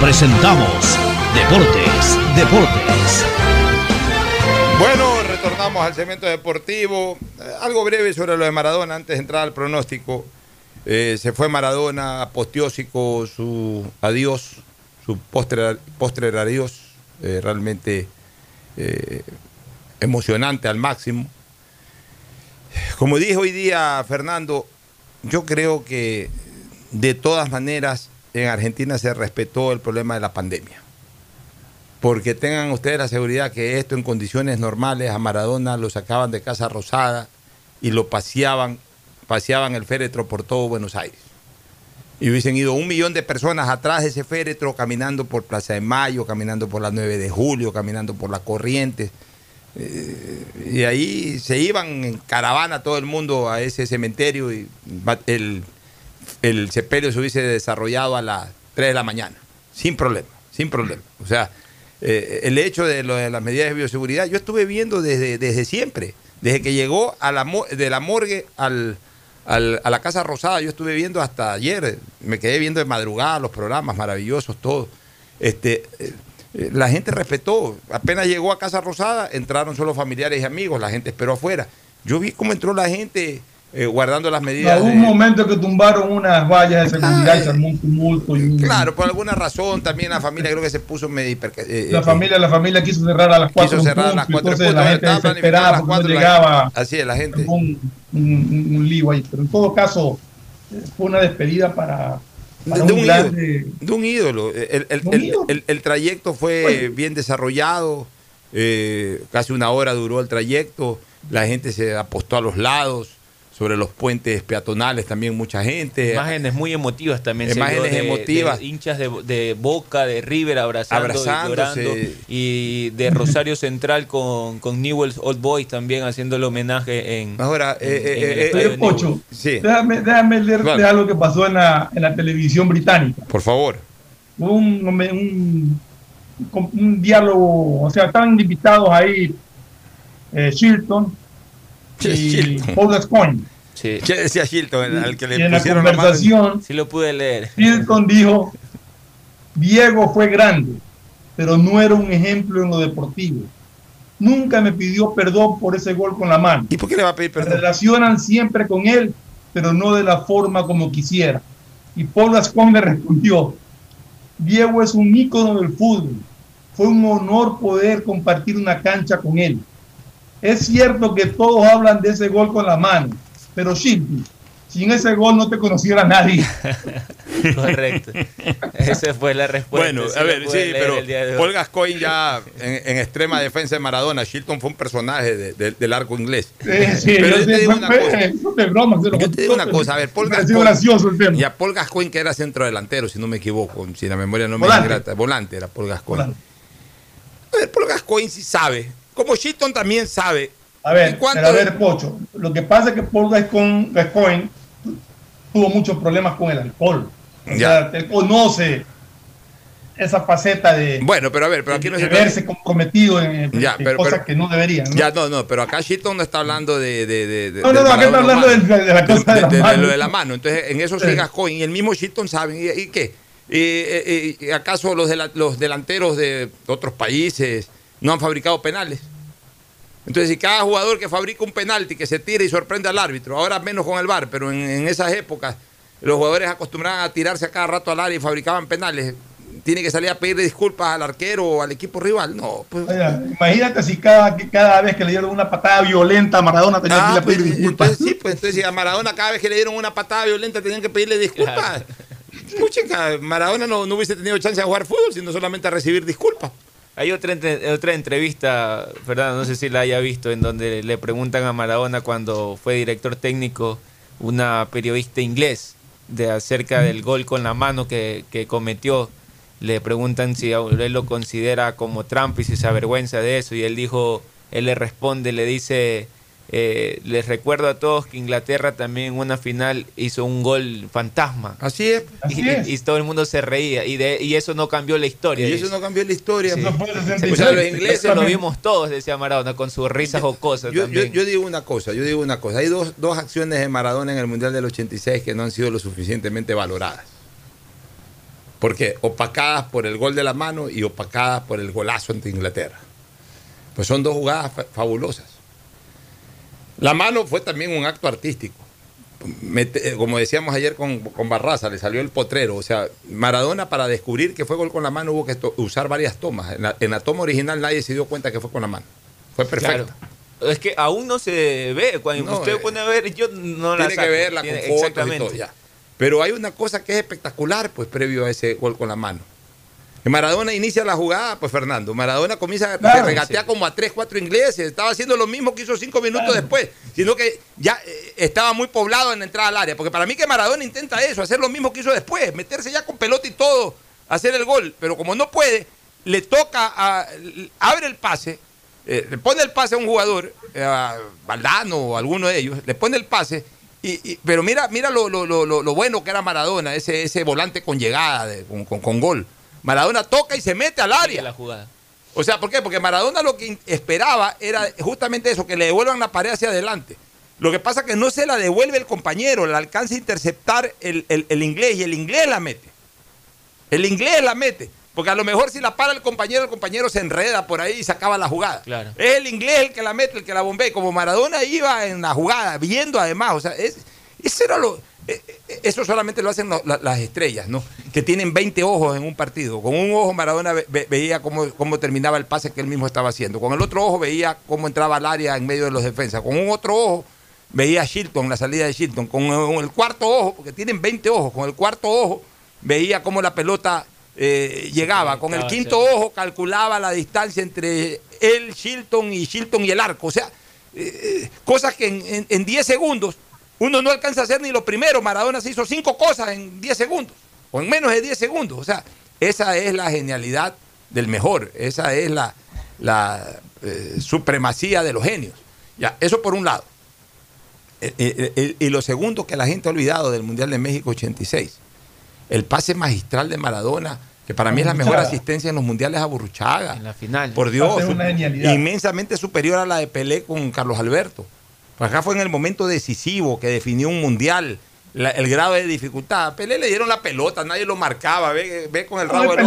S13: presentamos Deportes, Deportes.
S3: Bueno, retornamos al segmento deportivo. Eh, algo breve sobre lo de Maradona antes de entrar al pronóstico. Eh, se fue Maradona, apostiósico su adiós, su postrer, postrer adiós, eh, realmente emocionante al máximo. Como dijo hoy día Fernando, yo creo que de todas maneras en Argentina se respetó el problema de la pandemia. Porque tengan ustedes la seguridad que esto en condiciones normales a Maradona lo sacaban de Casa Rosada y lo paseaban, paseaban el féretro por todo Buenos Aires. Y hubiesen ido un millón de personas atrás de ese féretro caminando por Plaza de Mayo, caminando por la 9 de Julio, caminando por la Corrientes. Eh, y ahí se iban en caravana todo el mundo a ese cementerio y el, el sepelio se hubiese desarrollado a las 3 de la mañana, sin problema, sin problema. O sea, eh, el hecho de, lo de las medidas de bioseguridad, yo estuve viendo desde, desde siempre, desde que llegó a la, de la morgue a la Casa Rosada, yo estuve viendo hasta ayer, me quedé viendo de madrugada los programas maravillosos, todo. Este, eh, eh, la gente respetó, apenas llegó a Casa Rosada, entraron solo familiares y amigos, la gente esperó afuera. Yo vi cómo entró la gente eh, guardando las medidas.
S11: Hubo
S3: de-
S11: un momento que tumbaron unas vallas de seguridad y se armó un tumulto. Y
S3: Claro, por alguna razón también la familia creo que se puso medio eh,
S11: la
S3: eh,
S11: familia, la familia quiso cerrar a las cuatro.
S3: quiso
S11: en
S3: cerrar a las
S11: punto,
S3: cuatro
S11: entonces
S3: puntos,
S11: la gente desesperada porque no
S3: cuatro, la
S11: llegaba.
S3: gente- Así es, la gente.
S11: Un, un, un lío ahí. Pero en todo caso, eh, fue una despedida para,
S3: de,
S11: un grande.
S3: ídolo, de un ídolo. El, el-
S11: Un
S3: el-
S11: ídolo.
S3: el- el trayecto fue
S11: Oye.
S3: bien desarrollado, eh, casi una hora duró el trayecto, la gente se apostó a los lados, sobre los puentes peatonales también mucha gente.
S29: Imágenes muy emotivas también.
S3: Imágenes
S29: de-
S3: emotivas.
S29: de hinchas de, de Boca, de River abrazando y
S3: Abrazándose.
S29: llorando. Y de Rosario Central con, con Newell's Old Boys también haciendo el homenaje en.
S3: Ahora,
S29: en- en el
S3: eh,
S11: Oye, Pocho,
S29: Newell's.
S11: déjame, déjame leerte algo que pasó en la, en la televisión británica.
S3: Por favor.
S11: Hubo un, un, un- un diálogo, o sea, estaban invitados ahí eh, Shilton y Paul Gascoigne.
S29: Sí.
S3: ¿Qué decía Shilton? Al que
S11: Y
S3: le
S11: en la
S3: pusieron la
S11: conversación,
S29: Sí lo pude leer.
S11: Shilton dijo, Diego fue grande, pero no era un ejemplo en lo deportivo. Nunca me pidió perdón por ese gol con la mano.
S3: ¿Y por qué le va a pedir
S11: Se
S3: perdón?
S11: relacionan siempre con él, pero no de la forma como quisiera. Y Paul Gascoigne le respondió, Diego es un ícono del fútbol. Fue un honor poder compartir una cancha con él. Es cierto que todos hablan de ese gol con la mano, pero Shilton, sin ese gol no te conociera nadie.
S29: Correcto. Esa fue la respuesta.
S3: Bueno,
S29: sí
S3: a ver, sí, pero. Paul Gascoigne ya en, en extrema defensa de Maradona, Shilton fue un personaje de- de- del arco inglés.
S11: Eh, sí,
S3: pero
S11: yo
S3: yo te digo una cosa.
S11: de broma,
S3: Yo te digo una cosa, a ver, Paul Gascoigne.
S11: gracioso el tema.
S3: Y a Paul Gascoigne, que era centro delantero, si no me equivoco, si la memoria no me ingrata. Volante era Paul Gascoigne. A ver, Paul Gascoigne sí sabe como Shilton también sabe.
S11: A ver,
S3: ¿En cuánto-
S11: pero a ver, Pocho, lo que pasa es que Paul Gascoigne, Gascoigne tuvo muchos problemas con el alcohol. O
S3: Ya.
S11: sea, él conoce esa faceta de,
S3: Bueno, pero a ver, pero aquí no
S11: de
S3: se
S11: verse comprometido en, en
S3: Ya, pero-
S11: cosas
S3: pero-
S11: que no deberían. ¿no?
S3: Ya, no, no, pero acá Shilton no está hablando de. de, de, de-
S11: No, no, no, acá está hablando de, la cosa de, la mano.
S3: lo de la mano. Entonces, en eso sí
S11: Sí.
S3: Gascoigne y el mismo Shilton saben. ¿Y, y qué? ¿Y, ¿Acaso los, de la- los delanteros de otros países no han fabricado penales? Entonces, si cada jugador que fabrica un penalti, que se tira y sorprende al árbitro, ahora menos con el VAR, pero en, en esas épocas los jugadores acostumbraban a tirarse a cada rato al área y fabricaban penales, tiene que salir a pedirle disculpas al arquero o al equipo rival. No, pues
S11: Oiga, imagínate si cada, cada vez que le dieron una patada violenta a Maradona tenía
S3: Ah,
S11: que ir a pedir
S3: pues,
S11: disculpas.
S3: entonces, sí, pues entonces si a Maradona cada vez que le dieron una patada violenta tenían que pedirle disculpas. Puchica, Maradona no, no hubiese tenido chance de jugar fútbol, sino solamente a recibir disculpas.
S29: Hay otra, entre- otra entrevista, Fernando, no sé si la haya visto, en donde le preguntan a Maradona cuando fue director técnico, una periodista inglés, de acerca del gol con la mano que, que cometió. Le preguntan si él lo considera como trampa y si se avergüenza de eso. Y él dijo, él le responde, le dice, eh, les recuerdo a todos que Inglaterra también en una final hizo un gol fantasma.
S3: Así es.
S29: Y,
S11: Así es.
S29: y todo el mundo se reía. Y, de, y eso no cambió la historia.
S3: Y
S29: dice.
S3: eso no cambió la historia.
S29: Sí.
S11: No el
S29: O
S11: 66,
S29: sea, los ingleses lo vimos todos, decía Maradona, con sus risas jocosas
S3: Yo, yo, digo una cosa, yo digo una cosa. Hay dos, dos acciones de Maradona en el Mundial del 86 que no han sido lo suficientemente valoradas. Porque opacadas por el gol de la mano y opacadas por el golazo ante Inglaterra. Pues son dos jugadas fa- fabulosas. La mano fue también un acto artístico. Eh, como decíamos ayer con, con Barraza, le salió el potrero. O sea, Maradona para descubrir que fue gol con la mano hubo que usar varias tomas. En la, en la toma original nadie se dio cuenta que fue con la mano. Fue perfecto.
S29: Claro. Es que aún no se ve. Cuando
S3: No,
S29: usted
S3: eh,
S29: pone a ver, yo no la
S3: Tiene
S29: saco.
S3: que verla
S29: Tiene-
S3: con fotos y todo ya. Pero hay una cosa que es espectacular, pues, previo a ese gol con la mano. Maradona inicia la jugada, pues Fernando. Maradona comienza a
S11: Claro,
S3: regatear
S29: sí.
S3: como a tres, cuatro ingleses. Estaba haciendo lo mismo que hizo cinco minutos después. Sino que ya eh, estaba muy poblado en la entrada al área. Porque para mí que Maradona intenta eso, hacer lo mismo que hizo después. Meterse ya con pelota y todo, hacer el gol. Pero como no puede, le toca, a- abre el pase, eh, le pone el pase a un jugador, eh, a Valdano o alguno de ellos, le pone el pase. Y, y- pero mira, mira lo, lo- lo- lo- lo bueno que era Maradona, ese, ese volante con llegada, de- con, con- con gol. Maradona toca y se mete al área.
S29: la jugada.
S3: O sea, ¿por qué? Porque Maradona lo que esperaba era justamente eso, que le devuelvan la pared hacia adelante. Lo que pasa es que no se la devuelve el compañero, la alcanza a interceptar el, el- el inglés y el inglés la mete. El inglés la mete. Porque a lo mejor si la para el compañero, el compañero se enreda por ahí y se acaba la jugada.
S29: Claro.
S3: Es el inglés el que la mete, el que la bombea. Como Maradona iba en la jugada, viendo además. O sea, es, eso era lo. Eh, eh, Eso solamente lo hacen las estrellas, ¿no? Que tienen 20 ojos en un partido. Con un ojo Maradona ve- ve- veía cómo, cómo terminaba el pase que él mismo estaba haciendo. Con el otro ojo veía cómo entraba al área en medio de los defensas. Con un otro ojo veía a Shilton, la salida de Shilton. Con el, el cuarto ojo, porque tienen 20 ojos, con el cuarto ojo veía cómo la pelota eh, llegaba. Con el quinto ojo calculaba la distancia entre él, Shilton y Shilton y el arco. O sea, eh, cosas que en 10 segundos uno no alcanza a hacer ni lo primero. Maradona se hizo cinco cosas en 10 segundos, o en menos de 10 segundos. O sea, esa es la genialidad del mejor, esa es la, la eh, supremacía de los genios. Ya, eso por un lado. Eh, eh, y lo segundo que la gente ha olvidado del Mundial de México 86, el pase magistral de Maradona, que para mí es la mejor asistencia en los mundiales a Burruchaga.
S29: En la final.
S3: Por Dios, inmensamente superior a la de Pelé con Carlos Alberto. Pues acá fue en el momento decisivo que definió un mundial, la- el grado de dificultad. A Pelé le dieron la pelota, nadie lo marcaba, ve, ve con el rabo del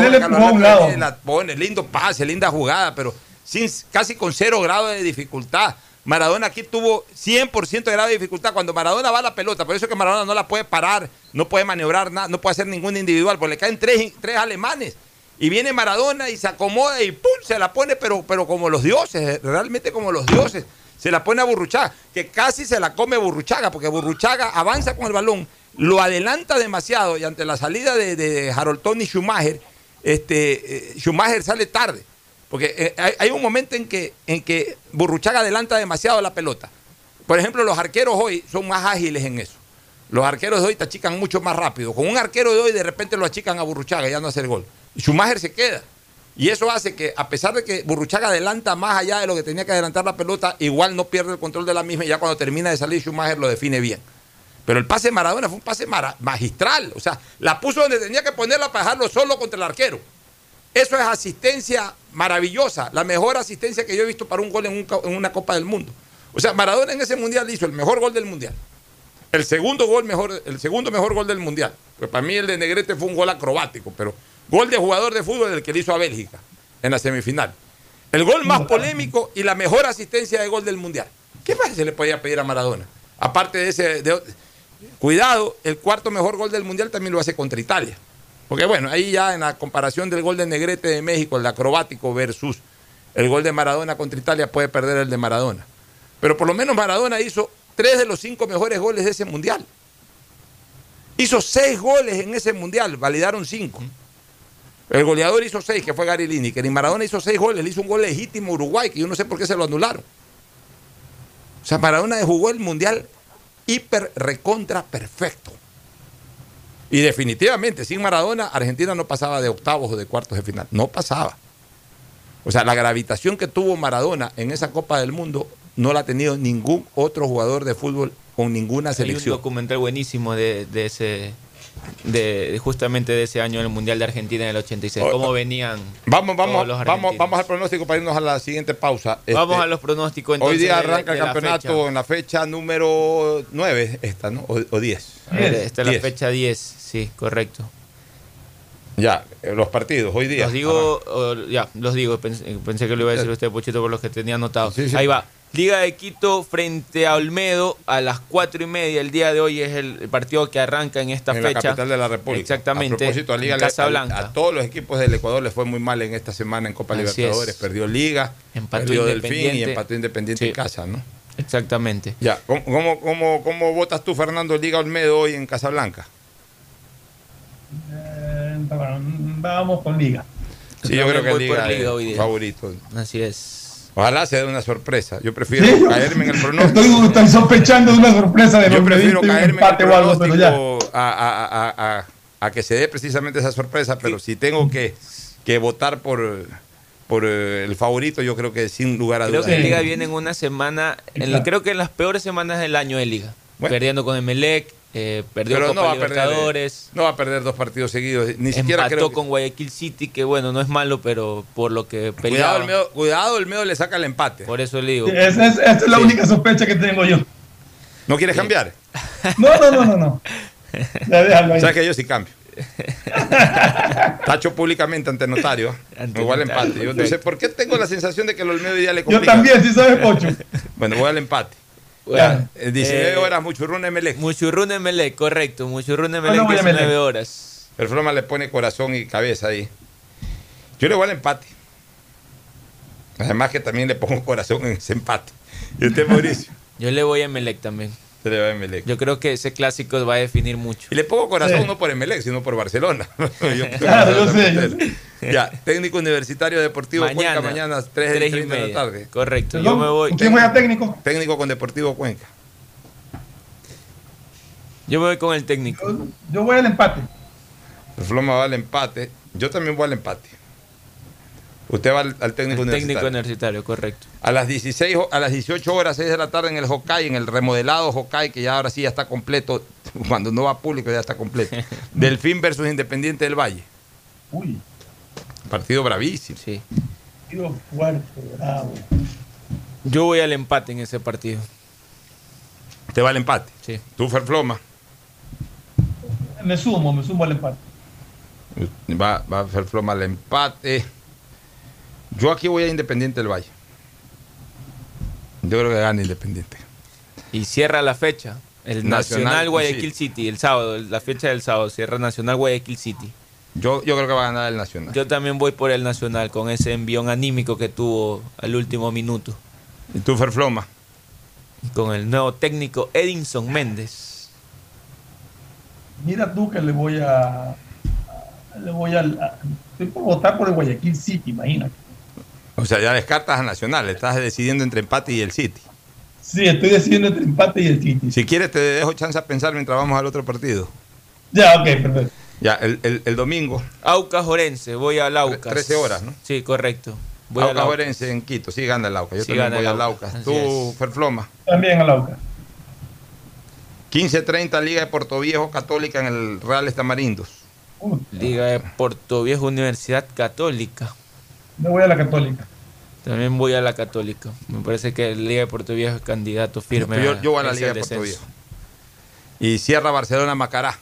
S11: Pelé
S3: la pone, lindo pase, linda jugada, pero sin, casi con cero grado de dificultad. Maradona aquí tuvo 100% de grado de dificultad. Cuando Maradona va a la pelota, por eso es que Maradona no la puede parar, no puede maniobrar nada, no puede hacer ningún individual, porque le caen tres, tres alemanes. Y viene Maradona y se acomoda y ¡pum! se la pone, pero, pero como los dioses, realmente como los dioses. Se la pone a Burruchaga, que casi se la come Burruchaga, porque Burruchaga avanza con el balón, lo adelanta demasiado y ante la salida de, de Harolton y Schumacher, este, eh, Schumacher sale tarde. Porque eh, hay, un momento en que, en que Burruchaga adelanta demasiado la pelota. Por ejemplo, los arqueros hoy son más ágiles en eso. Los arqueros de hoy te achican mucho más rápido. Con un arquero de hoy de repente lo achican a Burruchaga y ya no hace el gol. Schumacher se queda. Y eso hace que, a pesar de que Burruchaga adelanta más allá de lo que tenía que adelantar la pelota, igual no pierde el control de la misma y ya cuando termina de salir Schumacher lo define bien. Pero el pase de Maradona fue un pase magistral. O sea, la puso donde tenía que ponerla para dejarlo solo contra el arquero. Eso es asistencia maravillosa, la mejor asistencia que yo he visto para un gol en una Copa del Mundo. O sea, Maradona en ese mundial hizo el mejor gol del mundial. El segundo gol mejor, el segundo mejor gol del mundial. Pues para mí el de Negrete fue un gol acrobático, pero gol de jugador de fútbol el que le hizo a Bélgica en la semifinal. El gol más polémico y la mejor asistencia de gol del mundial. ¿Qué más se le podía pedir a Maradona? Aparte de ese, de- cuidado, el cuarto mejor gol del mundial también lo hace contra Italia. Porque bueno, ahí ya en la comparación del gol de Negrete de México, el acrobático versus el gol de Maradona contra Italia, puede perder el de Maradona. Pero por lo menos Maradona hizo tres de los cinco mejores goles de ese mundial. Hizo seis goles en ese mundial, validaron cinco. El goleador hizo seis, que fue Gary Lineker, y Maradona hizo seis goles, le hizo un gol legítimo a Uruguay, que yo no sé por qué se lo anularon. O sea, Maradona jugó el mundial hiper recontra perfecto. Y definitivamente, sin Maradona, Argentina no pasaba de octavos o de cuartos de final. No pasaba. O sea, la gravitación que tuvo Maradona en esa Copa del Mundo no la ha tenido ningún otro jugador de fútbol con ninguna
S29: Hay un
S3: selección.
S29: documental buenísimo de, de ese de, de justamente de ese año del Mundial de Argentina en el 86.
S3: Oh,
S29: Cómo
S3: oh.
S29: venían
S3: Vamos, vamos,
S29: todos los
S3: vamos, vamos al pronóstico para irnos a la siguiente pausa.
S29: Vamos
S3: Este,
S29: a los pronósticos
S3: Hoy día arranca
S29: de
S3: el campeonato
S29: fecha.
S3: en la fecha número 9, esta, ¿no? O, o 10.
S29: A ver, Esta es la
S3: 10.
S29: fecha 10, sí, correcto.
S3: Ya, eh, los partidos, hoy día.
S29: Los digo, o- ya, los digo, pensé, pensé que lo iba a decir usted, Pochito, por los que tenía anotado.
S3: Sí, sí.
S29: Ahí va. Liga de Quito frente a Olmedo a las cuatro y media. El día de hoy es el, partido que arranca en esta
S3: en
S29: fecha.
S3: la capital de la República.
S29: Exactamente.
S3: A propósito, a Liga
S29: en Casablanca.
S3: A, a todos los equipos del Ecuador les fue muy mal en esta semana en Copa
S29: Así
S3: Libertadores.
S29: es.
S3: Perdió Liga,
S29: Empató
S3: perdió Delfín y empató Independiente en casa, ¿no?
S29: Exactamente.
S3: Ya, ¿cómo, cómo, cómo, cómo votas tú, Fernando, Liga Olmedo hoy en Casablanca?
S11: Eh, vamos con Liga.
S3: Sí, yo creo que Liga,
S29: Liga
S3: es
S29: hoy día.
S3: favorito.
S29: Así es.
S3: Ojalá se dé una sorpresa. Yo prefiero
S11: Sí, yo-
S3: caerme en el pronóstico.
S11: Estoy, estoy sospechando de una sorpresa de
S3: Yo prefiero caerme en el
S11: empate o algo, pero ya.
S3: pronóstico a, a- a- a- a que se dé precisamente esa sorpresa, pero si tengo que, que votar por, por eh, el favorito, yo creo que sin lugar a
S29: Creo
S3: dudas.
S29: que Liga viene en una semana, en creo que en las peores semanas del año de Liga.
S3: Bueno.
S29: Perdiendo con Emelec, eh, perdió
S3: Pero
S29: Copa
S3: no va, a perder, eh,
S29: Libertadores.
S3: no va a perder dos partidos seguidos. Ni siquiera
S29: empató
S3: creo que-
S29: con Guayaquil City, que bueno, no es malo, pero por lo que
S3: Cuidado
S29: peleaba.
S3: el, medio, cuidado, el medio le saca el empate.
S29: Por eso le digo.
S11: Sí, Esa es, esa es la
S29: Sí.
S11: única sospecha que tengo yo.
S3: ¿No quieres cambiar?
S11: No, no, no, no, no. Ya déjalo ahí.
S3: Sabes que yo sí cambio. Tacho públicamente ante notario.
S29: Ante
S3: me voy al empate. Yo no sé por qué tengo la sensación de que el Olmedo día le
S11: Yo
S3: complica.
S11: también, si sabes, Pocho.
S3: Bueno, voy al empate.
S29: Bueno,
S3: Eh, 19
S29: eh,
S3: horas, Muchurruna Emelec.
S29: Muchurrún Emelec, correcto. Muchurrún
S11: no
S29: Emelec,
S11: a
S29: 19
S11: Emelec.
S29: horas.
S3: El Floma le pone corazón y cabeza ahí. Yo le voy al empate. Además que también le pongo corazón en ese empate. ¿Y usted, Mauricio?
S29: Yo le voy a Emelec también.
S3: Se le va a Emelec.
S29: Yo creo que ese clásico va a definir mucho.
S3: Y le pongo corazón
S11: Sí.
S3: no por Emelec, sino por Barcelona. Yo-
S11: Claro, yo sé.
S3: Ya, técnico universitario deportivo
S29: Mañana,
S3: Cuenca, mañana 3,
S29: Tres y
S3: de la
S29: media.
S3: tarde.
S29: Correcto. Yo me voy.
S11: ¿con ¿Quién juega técnico?
S3: Técnico con Deportivo Cuenca.
S29: Yo me voy con el técnico.
S11: Yo, yo voy al empate.
S3: El Floma va al empate. Yo también voy al empate. Usted va al, al técnico
S29: El técnico
S3: universitario.
S29: universitario, correcto.
S3: A las 16, ho- a las 18 horas, 6 de la tarde en el Hokkaido, en el remodelado Hokkaido, que ya ahora sí ya está completo, cuando no va público ya está completo. Delfín versus Independiente del Valle.
S11: Uy,
S3: Partido bravísimo.
S29: Sí.
S11: tío fuerte, bravo.
S29: Yo voy al empate en ese partido.
S3: Te va el empate.
S29: Sí.
S3: Tú, Ferfloma.
S11: Me sumo, me sumo al empate.
S3: Va, va Ferfloma al empate. Yo aquí voy a Independiente del Valle. Yo creo que gana Independiente.
S29: Y cierra la fecha. El
S3: Nacional,
S29: Nacional, Guayaquil
S3: sí.
S29: City, el sábado, la fecha del sábado, cierra Nacional Guayaquil City.
S3: Yo, yo creo que va a ganar el Nacional.
S29: Yo también voy por el Nacional con ese envión anímico que tuvo al último minuto.
S3: ¿Y tú, Ferfloma?
S29: Con el nuevo técnico Edinson Méndez.
S11: Mira tú que le voy a. Le voy a. a- estoy por votar por el Guayaquil City, imagínate.
S3: O sea, ya descartas a Nacional. Estás decidiendo entre empate y el City.
S11: Sí, estoy decidiendo entre empate y el City.
S3: Si quieres, te dejo chance a pensar mientras vamos al otro partido.
S11: Ya, ok, perfecto.
S3: Ya, el, el- el domingo.
S29: Aucas Orense, voy al Aucas.
S3: 13 horas, ¿no?
S29: Sí, correcto. Voy al
S3: Aucas
S29: Aucas.
S3: Orense en Quito, sí gana el Aucas. Yo
S29: Sí
S3: también voy
S29: el
S3: al
S29: Aucas,
S3: Aucas. Tú. Ferfloma.
S11: También al AUCA.
S3: 15.30 Liga de Puerto Viejo Católica en el Real Estamarindos.
S29: Liga de Puerto Viejo, Universidad Católica.
S11: Me voy a la Católica.
S29: También voy a la Católica. Me parece que la Liga de Puerto Viejo es candidato firme.
S3: Yo, yo voy a la Liga de Puerto
S29: descenso.
S3: Viejo. Y cierra Barcelona Macará.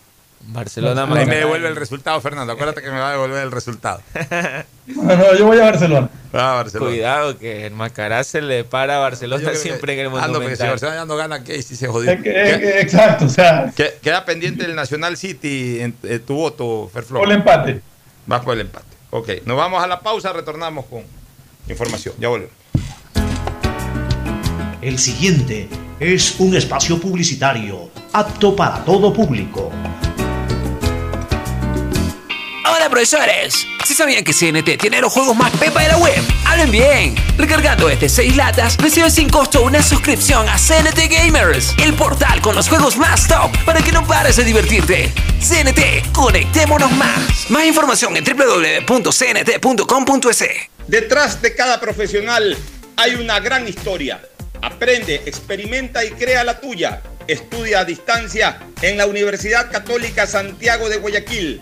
S29: Barcelona
S3: Ahí
S29: Macará.
S3: me devuelve el resultado, Fernando. Acuérdate que me va a devolver el resultado.
S11: No, no, yo voy a Barcelona.
S3: Ah, Barcelona.
S29: Cuidado que el Macará se le para a Barcelona siempre en
S3: que-
S29: el
S3: Ah, no, porque si. Barcelona ya no gana, ¿qué? Si se jodió.
S11: Es que- es que- exacto, o sea,
S3: Que- Queda pendiente el Nacional City en, eh, tu voto, Ferfloma.
S11: por el empate.
S3: Vas por el empate. Ok, nos vamos a la pausa, retornamos con información. Ya volvemos.
S13: El siguiente es un espacio publicitario apto para todo público.
S15: Profesores, ¿sí sabían que CNT tiene los juegos más pepa de la web? ¡Hablen bien! Recargando desde 6 latas, recibes sin costo una suscripción a CNT Gamers, el portal con los juegos más top para que no pares de divertirte. CNT, conectémonos más. Más información en www.cnt.com.es.
S16: Detrás de cada profesional hay una gran historia. Aprende, experimenta y crea la tuya. Estudia a distancia en la Universidad Católica Santiago de Guayaquil.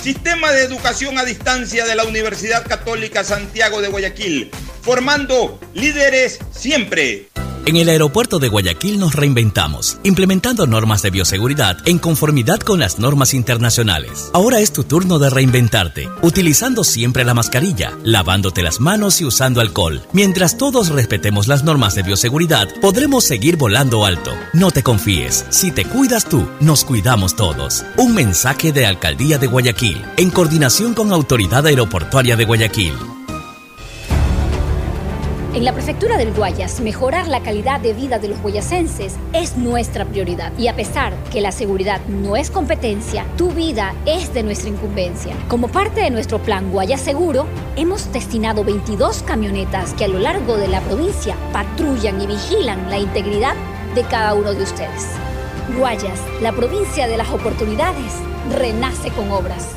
S16: Sistema de educación a distancia de la Universidad Católica Santiago de Guayaquil, formando líderes siempre.
S17: En el aeropuerto de Guayaquil nos reinventamos, implementando normas de bioseguridad en conformidad con las normas internacionales. Ahora es tu turno de reinventarte, utilizando siempre la mascarilla, lavándote las manos y usando alcohol. Mientras todos respetemos las normas de bioseguridad, podremos seguir volando alto. No te confíes, si te cuidas tú, nos cuidamos todos. Un mensaje de Alcaldía de Guayaquil, en coordinación con Autoridad Aeroportuaria de Guayaquil.
S30: En la prefectura del Guayas, mejorar la calidad de vida de los guayasenses es nuestra prioridad. Y a pesar que la seguridad no es competencia, tu vida es de nuestra incumbencia. Como parte de nuestro plan Guayas Seguro, hemos destinado 22 camionetas que a lo largo de la provincia patrullan y vigilan la integridad de cada uno de ustedes. Guayas, la provincia de las oportunidades, renace con obras.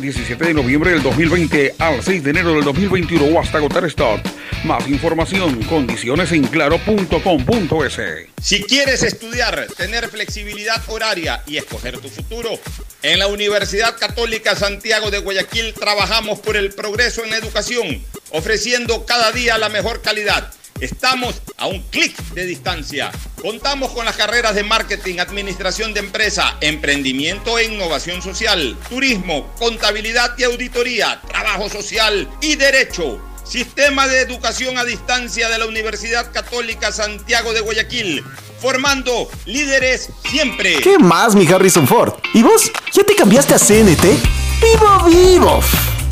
S18: 17 de noviembre del 2020 al 6 de enero del 2021 o hasta agotar stock. Más información, condiciones en claro.com.es.
S16: Si quieres estudiar, tener flexibilidad horaria y escoger tu futuro, en la Universidad Católica Santiago de Guayaquil trabajamos por el progreso en la educación, ofreciendo cada día la mejor calidad. Estamos a un clic de distancia. Contamos con las carreras de marketing, administración de empresa, emprendimiento e innovación social, turismo, contabilidad y auditoría, trabajo social y derecho. Sistema de Educación a Distancia de la Universidad Católica Santiago de Guayaquil, formando líderes siempre.
S20: ¿Qué más, mi Harrison Ford? ¿Y vos? ¿Ya te cambiaste a CNT? ¡Vivo, vivo!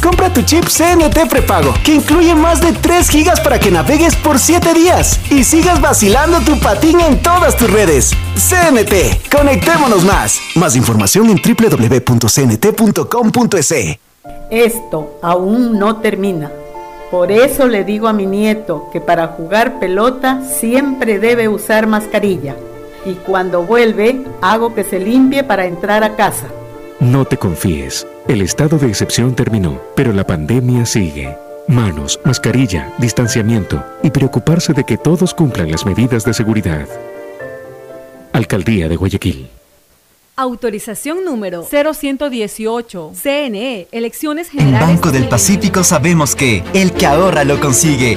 S20: Compra tu chip CNT prepago, que incluye más de 3 gigas para que navegues por 7 días y sigas vacilando tu patín en todas tus redes. CNT, conectémonos más. Más información en www.cnt.com.es.
S21: Esto aún no termina. Por eso le digo a mi nieto que para jugar pelota siempre debe usar mascarilla. Y cuando vuelve, hago que se limpie para entrar a casa.
S22: No te confíes. El estado de excepción terminó, pero la pandemia sigue. Manos, mascarilla, distanciamiento y preocuparse de que todos cumplan las medidas de seguridad. Alcaldía de Guayaquil.
S5: Autorización número 0118. CNE, Elecciones
S4: En
S5: Generales.
S4: Banco del Pacífico sabemos que el que ahorra lo consigue.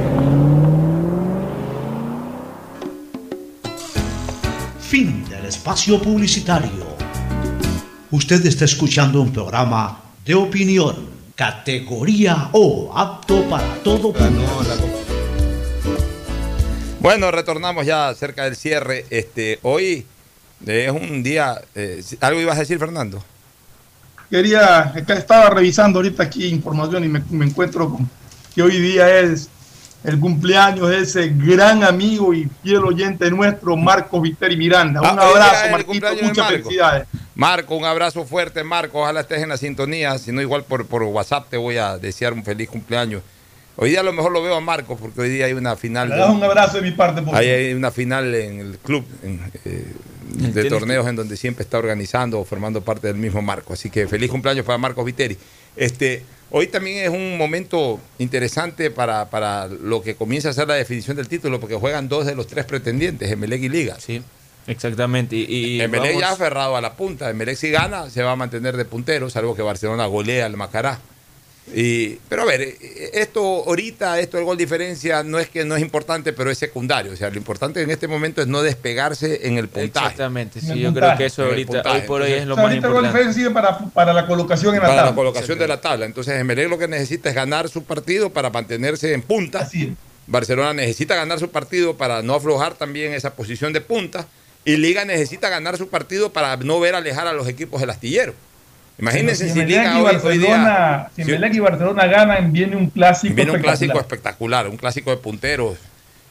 S31: Espacio publicitario. Usted está escuchando un programa de opinión, categoría O, apto para todo público.
S3: Bueno, retornamos ya cerca del cierre. Este, hoy es un día. eh, ¿Algo ibas a decir, Fernando?
S11: Quería, estaba revisando ahorita aquí información y me, me encuentro con que hoy día es el cumpleaños de ese gran amigo y fiel oyente nuestro, Marco Viteri Miranda. Un
S3: Ah,
S11: abrazo, Marquito, muchas
S3: Marco.
S11: felicidades.
S3: Marco, un abrazo fuerte, Marco. Ojalá estés en la sintonía. Si no, igual por, por WhatsApp te voy a desear un feliz cumpleaños. Hoy día a lo mejor lo veo a Marco porque hoy día hay una final.
S11: Le das un abrazo de mi parte, por
S3: hay una final en el club en, eh, de torneos en donde siempre está organizando o formando parte del mismo Marco. Así que feliz cumpleaños para Marcos Viteri. Este, hoy también es un momento interesante para, para lo que comienza a ser la definición del título, porque juegan dos de los tres pretendientes, Emelec y Liga.
S29: Sí, exactamente. Y, y
S3: Emelec
S29: vamos-
S3: ya aferrado a la punta. Emelec si gana, se va a mantener de puntero, salvo que Barcelona golea al Macará. Y, pero a ver, esto ahorita, esto del gol diferencia, no es que no es importante, pero es secundario. O sea, lo importante en este momento es no despegarse en el puntaje.
S29: Exactamente,
S11: En
S29: sí, yo
S11: puntaje.
S29: creo que eso ahorita, hoy por hoy es lo
S11: O sea,
S29: más
S11: ahorita el gol
S29: importante.
S11: diferencia para, para la colocación en la
S3: para
S11: tabla.
S3: la colocación de la tabla. Entonces, Emelec lo que necesita es ganar su partido para mantenerse en punta. Barcelona necesita ganar su partido para no aflojar también esa posición de punta. Y Liga necesita ganar su partido para no ver alejar a los equipos del astillero. Imagínense
S11: si
S3: Liga
S11: y
S3: hoy, hoy día.
S11: Barcelona, si y Barcelona ganan, viene un clásico
S3: Viene un
S11: espectacular.
S3: clásico espectacular, un clásico de punteros.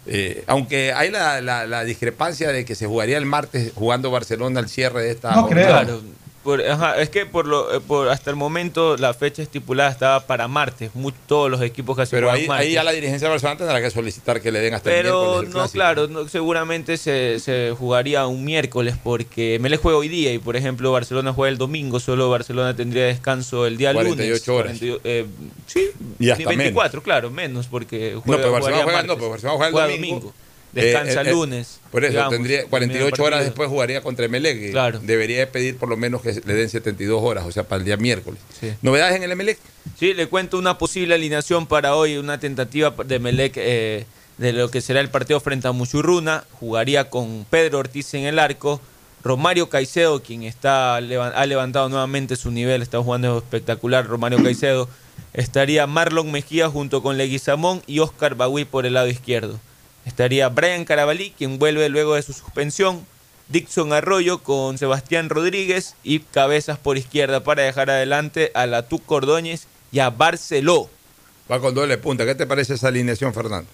S3: Eh, aunque hay la, la- la discrepancia de que se jugaría el martes jugando Barcelona al cierre de esta.
S11: No creo.
S29: Por- ajá, es que por lo, eh, por hasta el momento la fecha estipulada estaba para martes, todos los equipos que
S3: Pero ahí,
S29: martes.
S3: ahí ya la dirigencia de Barcelona tendrá que solicitar que le den hasta el
S29: Pero
S3: miércoles el
S29: no, claro, no, seguramente se, se jugaría un miércoles porque me le juega hoy día y por ejemplo Barcelona juega el domingo, solo Barcelona tendría descanso el día
S3: 48
S29: lunes.
S3: horas.
S29: 48, eh, sí,
S3: Y hasta
S29: 24, claro, menos porque
S3: No,
S29: juega,
S3: pero Barcelona
S29: jugaría
S3: juega, no, pero Barcelona juega el domingo.
S29: Descansa
S3: Eh, eh, eh,
S29: lunes.
S3: Por eso,
S29: digamos,
S3: tendría
S29: termina
S3: 48
S29: el
S3: horas después jugaría contra Emelec.
S29: Claro.
S3: Debería pedir por lo menos que le den 72 horas, o sea, para el día miércoles. ¿Novedades en el Emelec?
S29: Sí, le cuento una posible alineación para hoy, una tentativa de Melec eh, de lo que será el partido frente a Muchurruna. Jugaría con Pedro Ortiz en el arco, Romario Caicedo, quien está ha levantado nuevamente su nivel, está jugando espectacular Romario Caicedo. Estaría Marlon Mejía junto con Leguizamón y Oscar Bagui por el lado izquierdo. Estaría Brian Carabalí, quien vuelve luego de su suspensión. Dixon Arroyo con Sebastián Rodríguez y cabezas por izquierda para dejar adelante a la Tuc Ordóñez y a Barceló.
S3: Va con doble punta. ¿Qué te parece esa alineación, Fernando?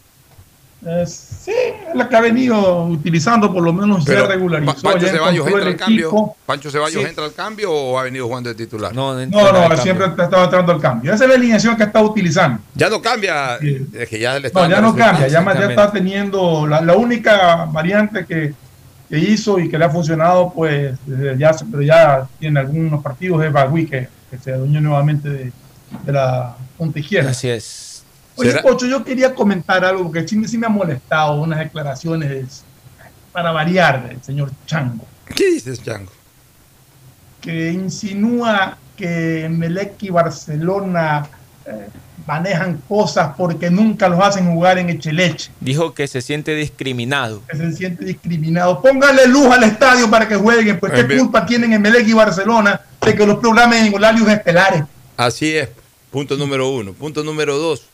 S11: Eh, sí, es la que ha venido utilizando, por lo menos
S3: Pero,
S11: ya regularizó.
S3: Pa- ¿Pancho
S11: ya
S3: Ceballos entra al cambio? ¿Pancho Ceballos
S11: Sí.
S3: entra al cambio o ha venido jugando de titular?
S29: No,
S11: No, no, siempre estaba entrando al cambio. Esa es la alineación que está utilizando.
S3: Ya no cambia. Es que ya le está
S11: No, ya no cambia, ya, ya está teniendo la, la única variante que, que hizo y que le ha funcionado, pues desde ya, pero ya tiene algunos partidos es Bagui que, que se adueñó nuevamente de, de la punta izquierda.
S29: Así es.
S11: Oye,
S3: ¿Será?
S11: Pocho, yo quería comentar algo porque sí, me- sí me ha molestado unas declaraciones para variar del señor Chango.
S3: ¿Qué dices, Chango?
S11: que insinúa que Melec y Barcelona eh, manejan cosas porque nunca los hacen jugar en Echeleche.
S29: Dijo que se siente discriminado.
S11: Que se siente discriminado. Póngale luz al estadio para que jueguen, pues qué culpa tienen en Melec y Barcelona de que los programen en horarios estelares.
S3: Así es, punto número uno. Punto número dos,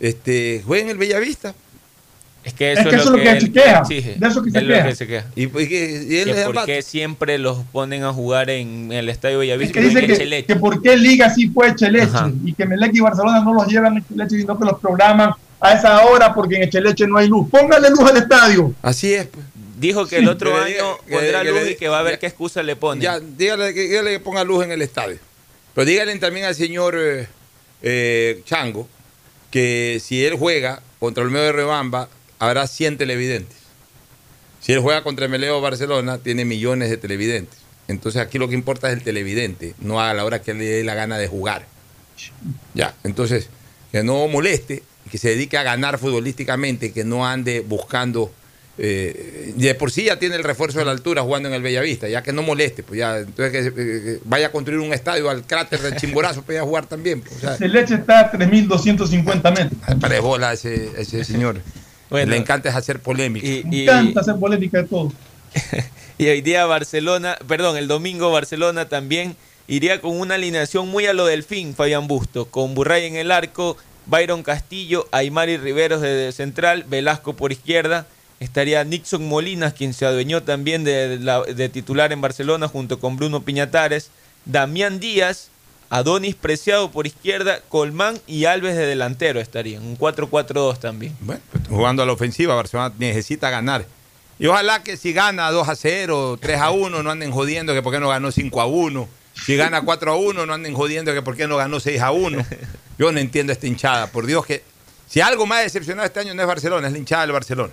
S3: este, jueguen el Bellavista.
S29: Es que eso es, lo, que, él exige.
S11: De eso que se, queja.
S29: se queja.
S3: ¿Y, y, y él
S29: que por qué siempre los ponen a jugar en, el Estadio Bellavista.
S11: Es que dice que, que, por qué Liga sí fue Echeleche y que Melec y Barcelona no los llevan a Echeleche sino que los programan a esa hora porque en Echeleche no hay luz. Póngale luz al estadio.
S3: Así es. Pues.
S29: Dijo que el otro año pondrá luz y que va a ver qué excusa le pone.
S3: Ya, dígale que, dígale que ponga luz en el estadio. Pero dígale también al señor eh, eh, Chango que si él juega contra el medio de Rebamba habrá 100 televidentes. Si él juega contra el Meleo Barcelona, tiene millones de televidentes. Entonces aquí lo que importa es el televidente, no a la hora que le dé la gana de jugar. Ya, entonces, que no moleste, que se dedique a ganar futbolísticamente, que no ande buscando eh, de por sí ya tiene el refuerzo de la altura jugando en el Bellavista, ya que no moleste, pues ya, entonces que, vaya a construir un estadio al cráter del Chimborazo para ir a jugar también. Pues,
S11: o leche está a 3.250 metros.
S3: Para bola ese, ese señor. Le encanta hacer polémica.
S11: Y, Me encanta hacer polémica de todo.
S29: y hoy día Barcelona, perdón, el domingo Barcelona también iría con una alineación muy a lo del fin, Fabián Busto, con Burray en el arco, Byron Castillo, Aymari Riveros de central, Velasco por izquierda, estaría Nixon Molinas, quien se adueñó también de, titular en Barcelona junto con Bruno Piñatares, Damián Díaz, Adonis Preciado por izquierda, Colmán y Alves de delantero estarían, un 4-4-2 también.
S3: Bueno, pues, jugando a la ofensiva, Barcelona necesita ganar. Y ojalá que si gana 2 a 0, 3 a 1, no anden jodiendo que por qué no ganó 5 a 1. Si gana 4 a 1, no anden jodiendo que por qué no ganó 6 a 1. Yo no entiendo esta hinchada. Por Dios que si algo más decepcionado este año no es Barcelona, es la hinchada del Barcelona.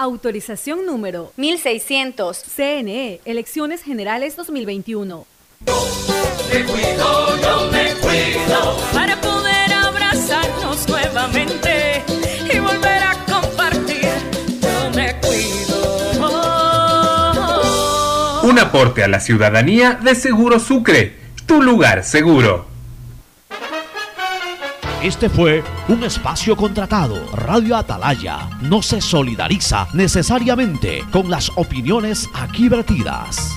S5: Autorización número 1600. CNE, Elecciones Generales 2021.
S8: Me cuido, yo me cuido. Para poder abrazarnos nuevamente y volver a compartir, yo me cuido.
S32: Un aporte a la ciudadanía de Seguro Sucre, tu lugar seguro.
S13: Este fue un espacio contratado. Radio Atalaya no se solidariza necesariamente con las opiniones aquí vertidas.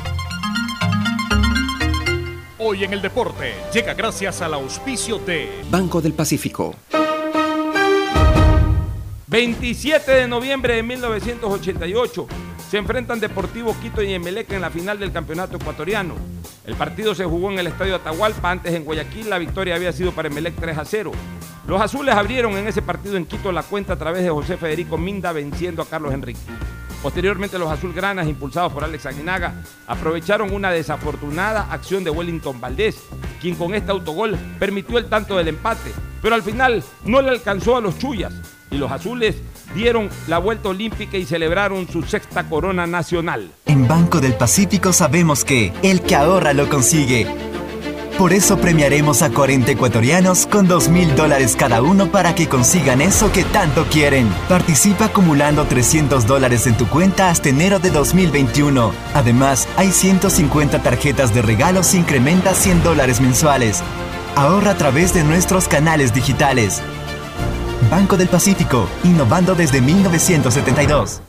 S1: Hoy en el deporte llega gracias al auspicio de
S33: Banco del Pacífico.
S34: 27 de noviembre de 1988 se enfrentan Deportivo Quito y Emelec en la final del campeonato ecuatoriano. El partido se jugó en el estadio Atahualpa, antes en Guayaquil la victoria había sido para Emelec 3 a 0. Los azules abrieron en ese partido en Quito la cuenta a través de José Federico Minda venciendo a Carlos Enrique. Posteriormente los azulgranas, impulsados por Alex Aguinaga, aprovecharon una desafortunada acción de Wellington Valdés, quien con este autogol permitió el tanto del empate, pero al final no le alcanzó a los chullas y los azules dieron la vuelta olímpica y celebraron su sexta corona nacional.
S4: En Banco del Pacífico sabemos que el que ahorra lo consigue. Por eso premiaremos a 40 ecuatorianos con 2 mil dólares cada uno para que consigan eso que tanto quieren. Participa acumulando 300 dólares en tu cuenta hasta enero de 2021. Además, hay 150 tarjetas de regalos e incrementa 100 dólares mensuales. Ahorra a través de nuestros canales digitales. Banco del Pacífico, innovando desde 1972.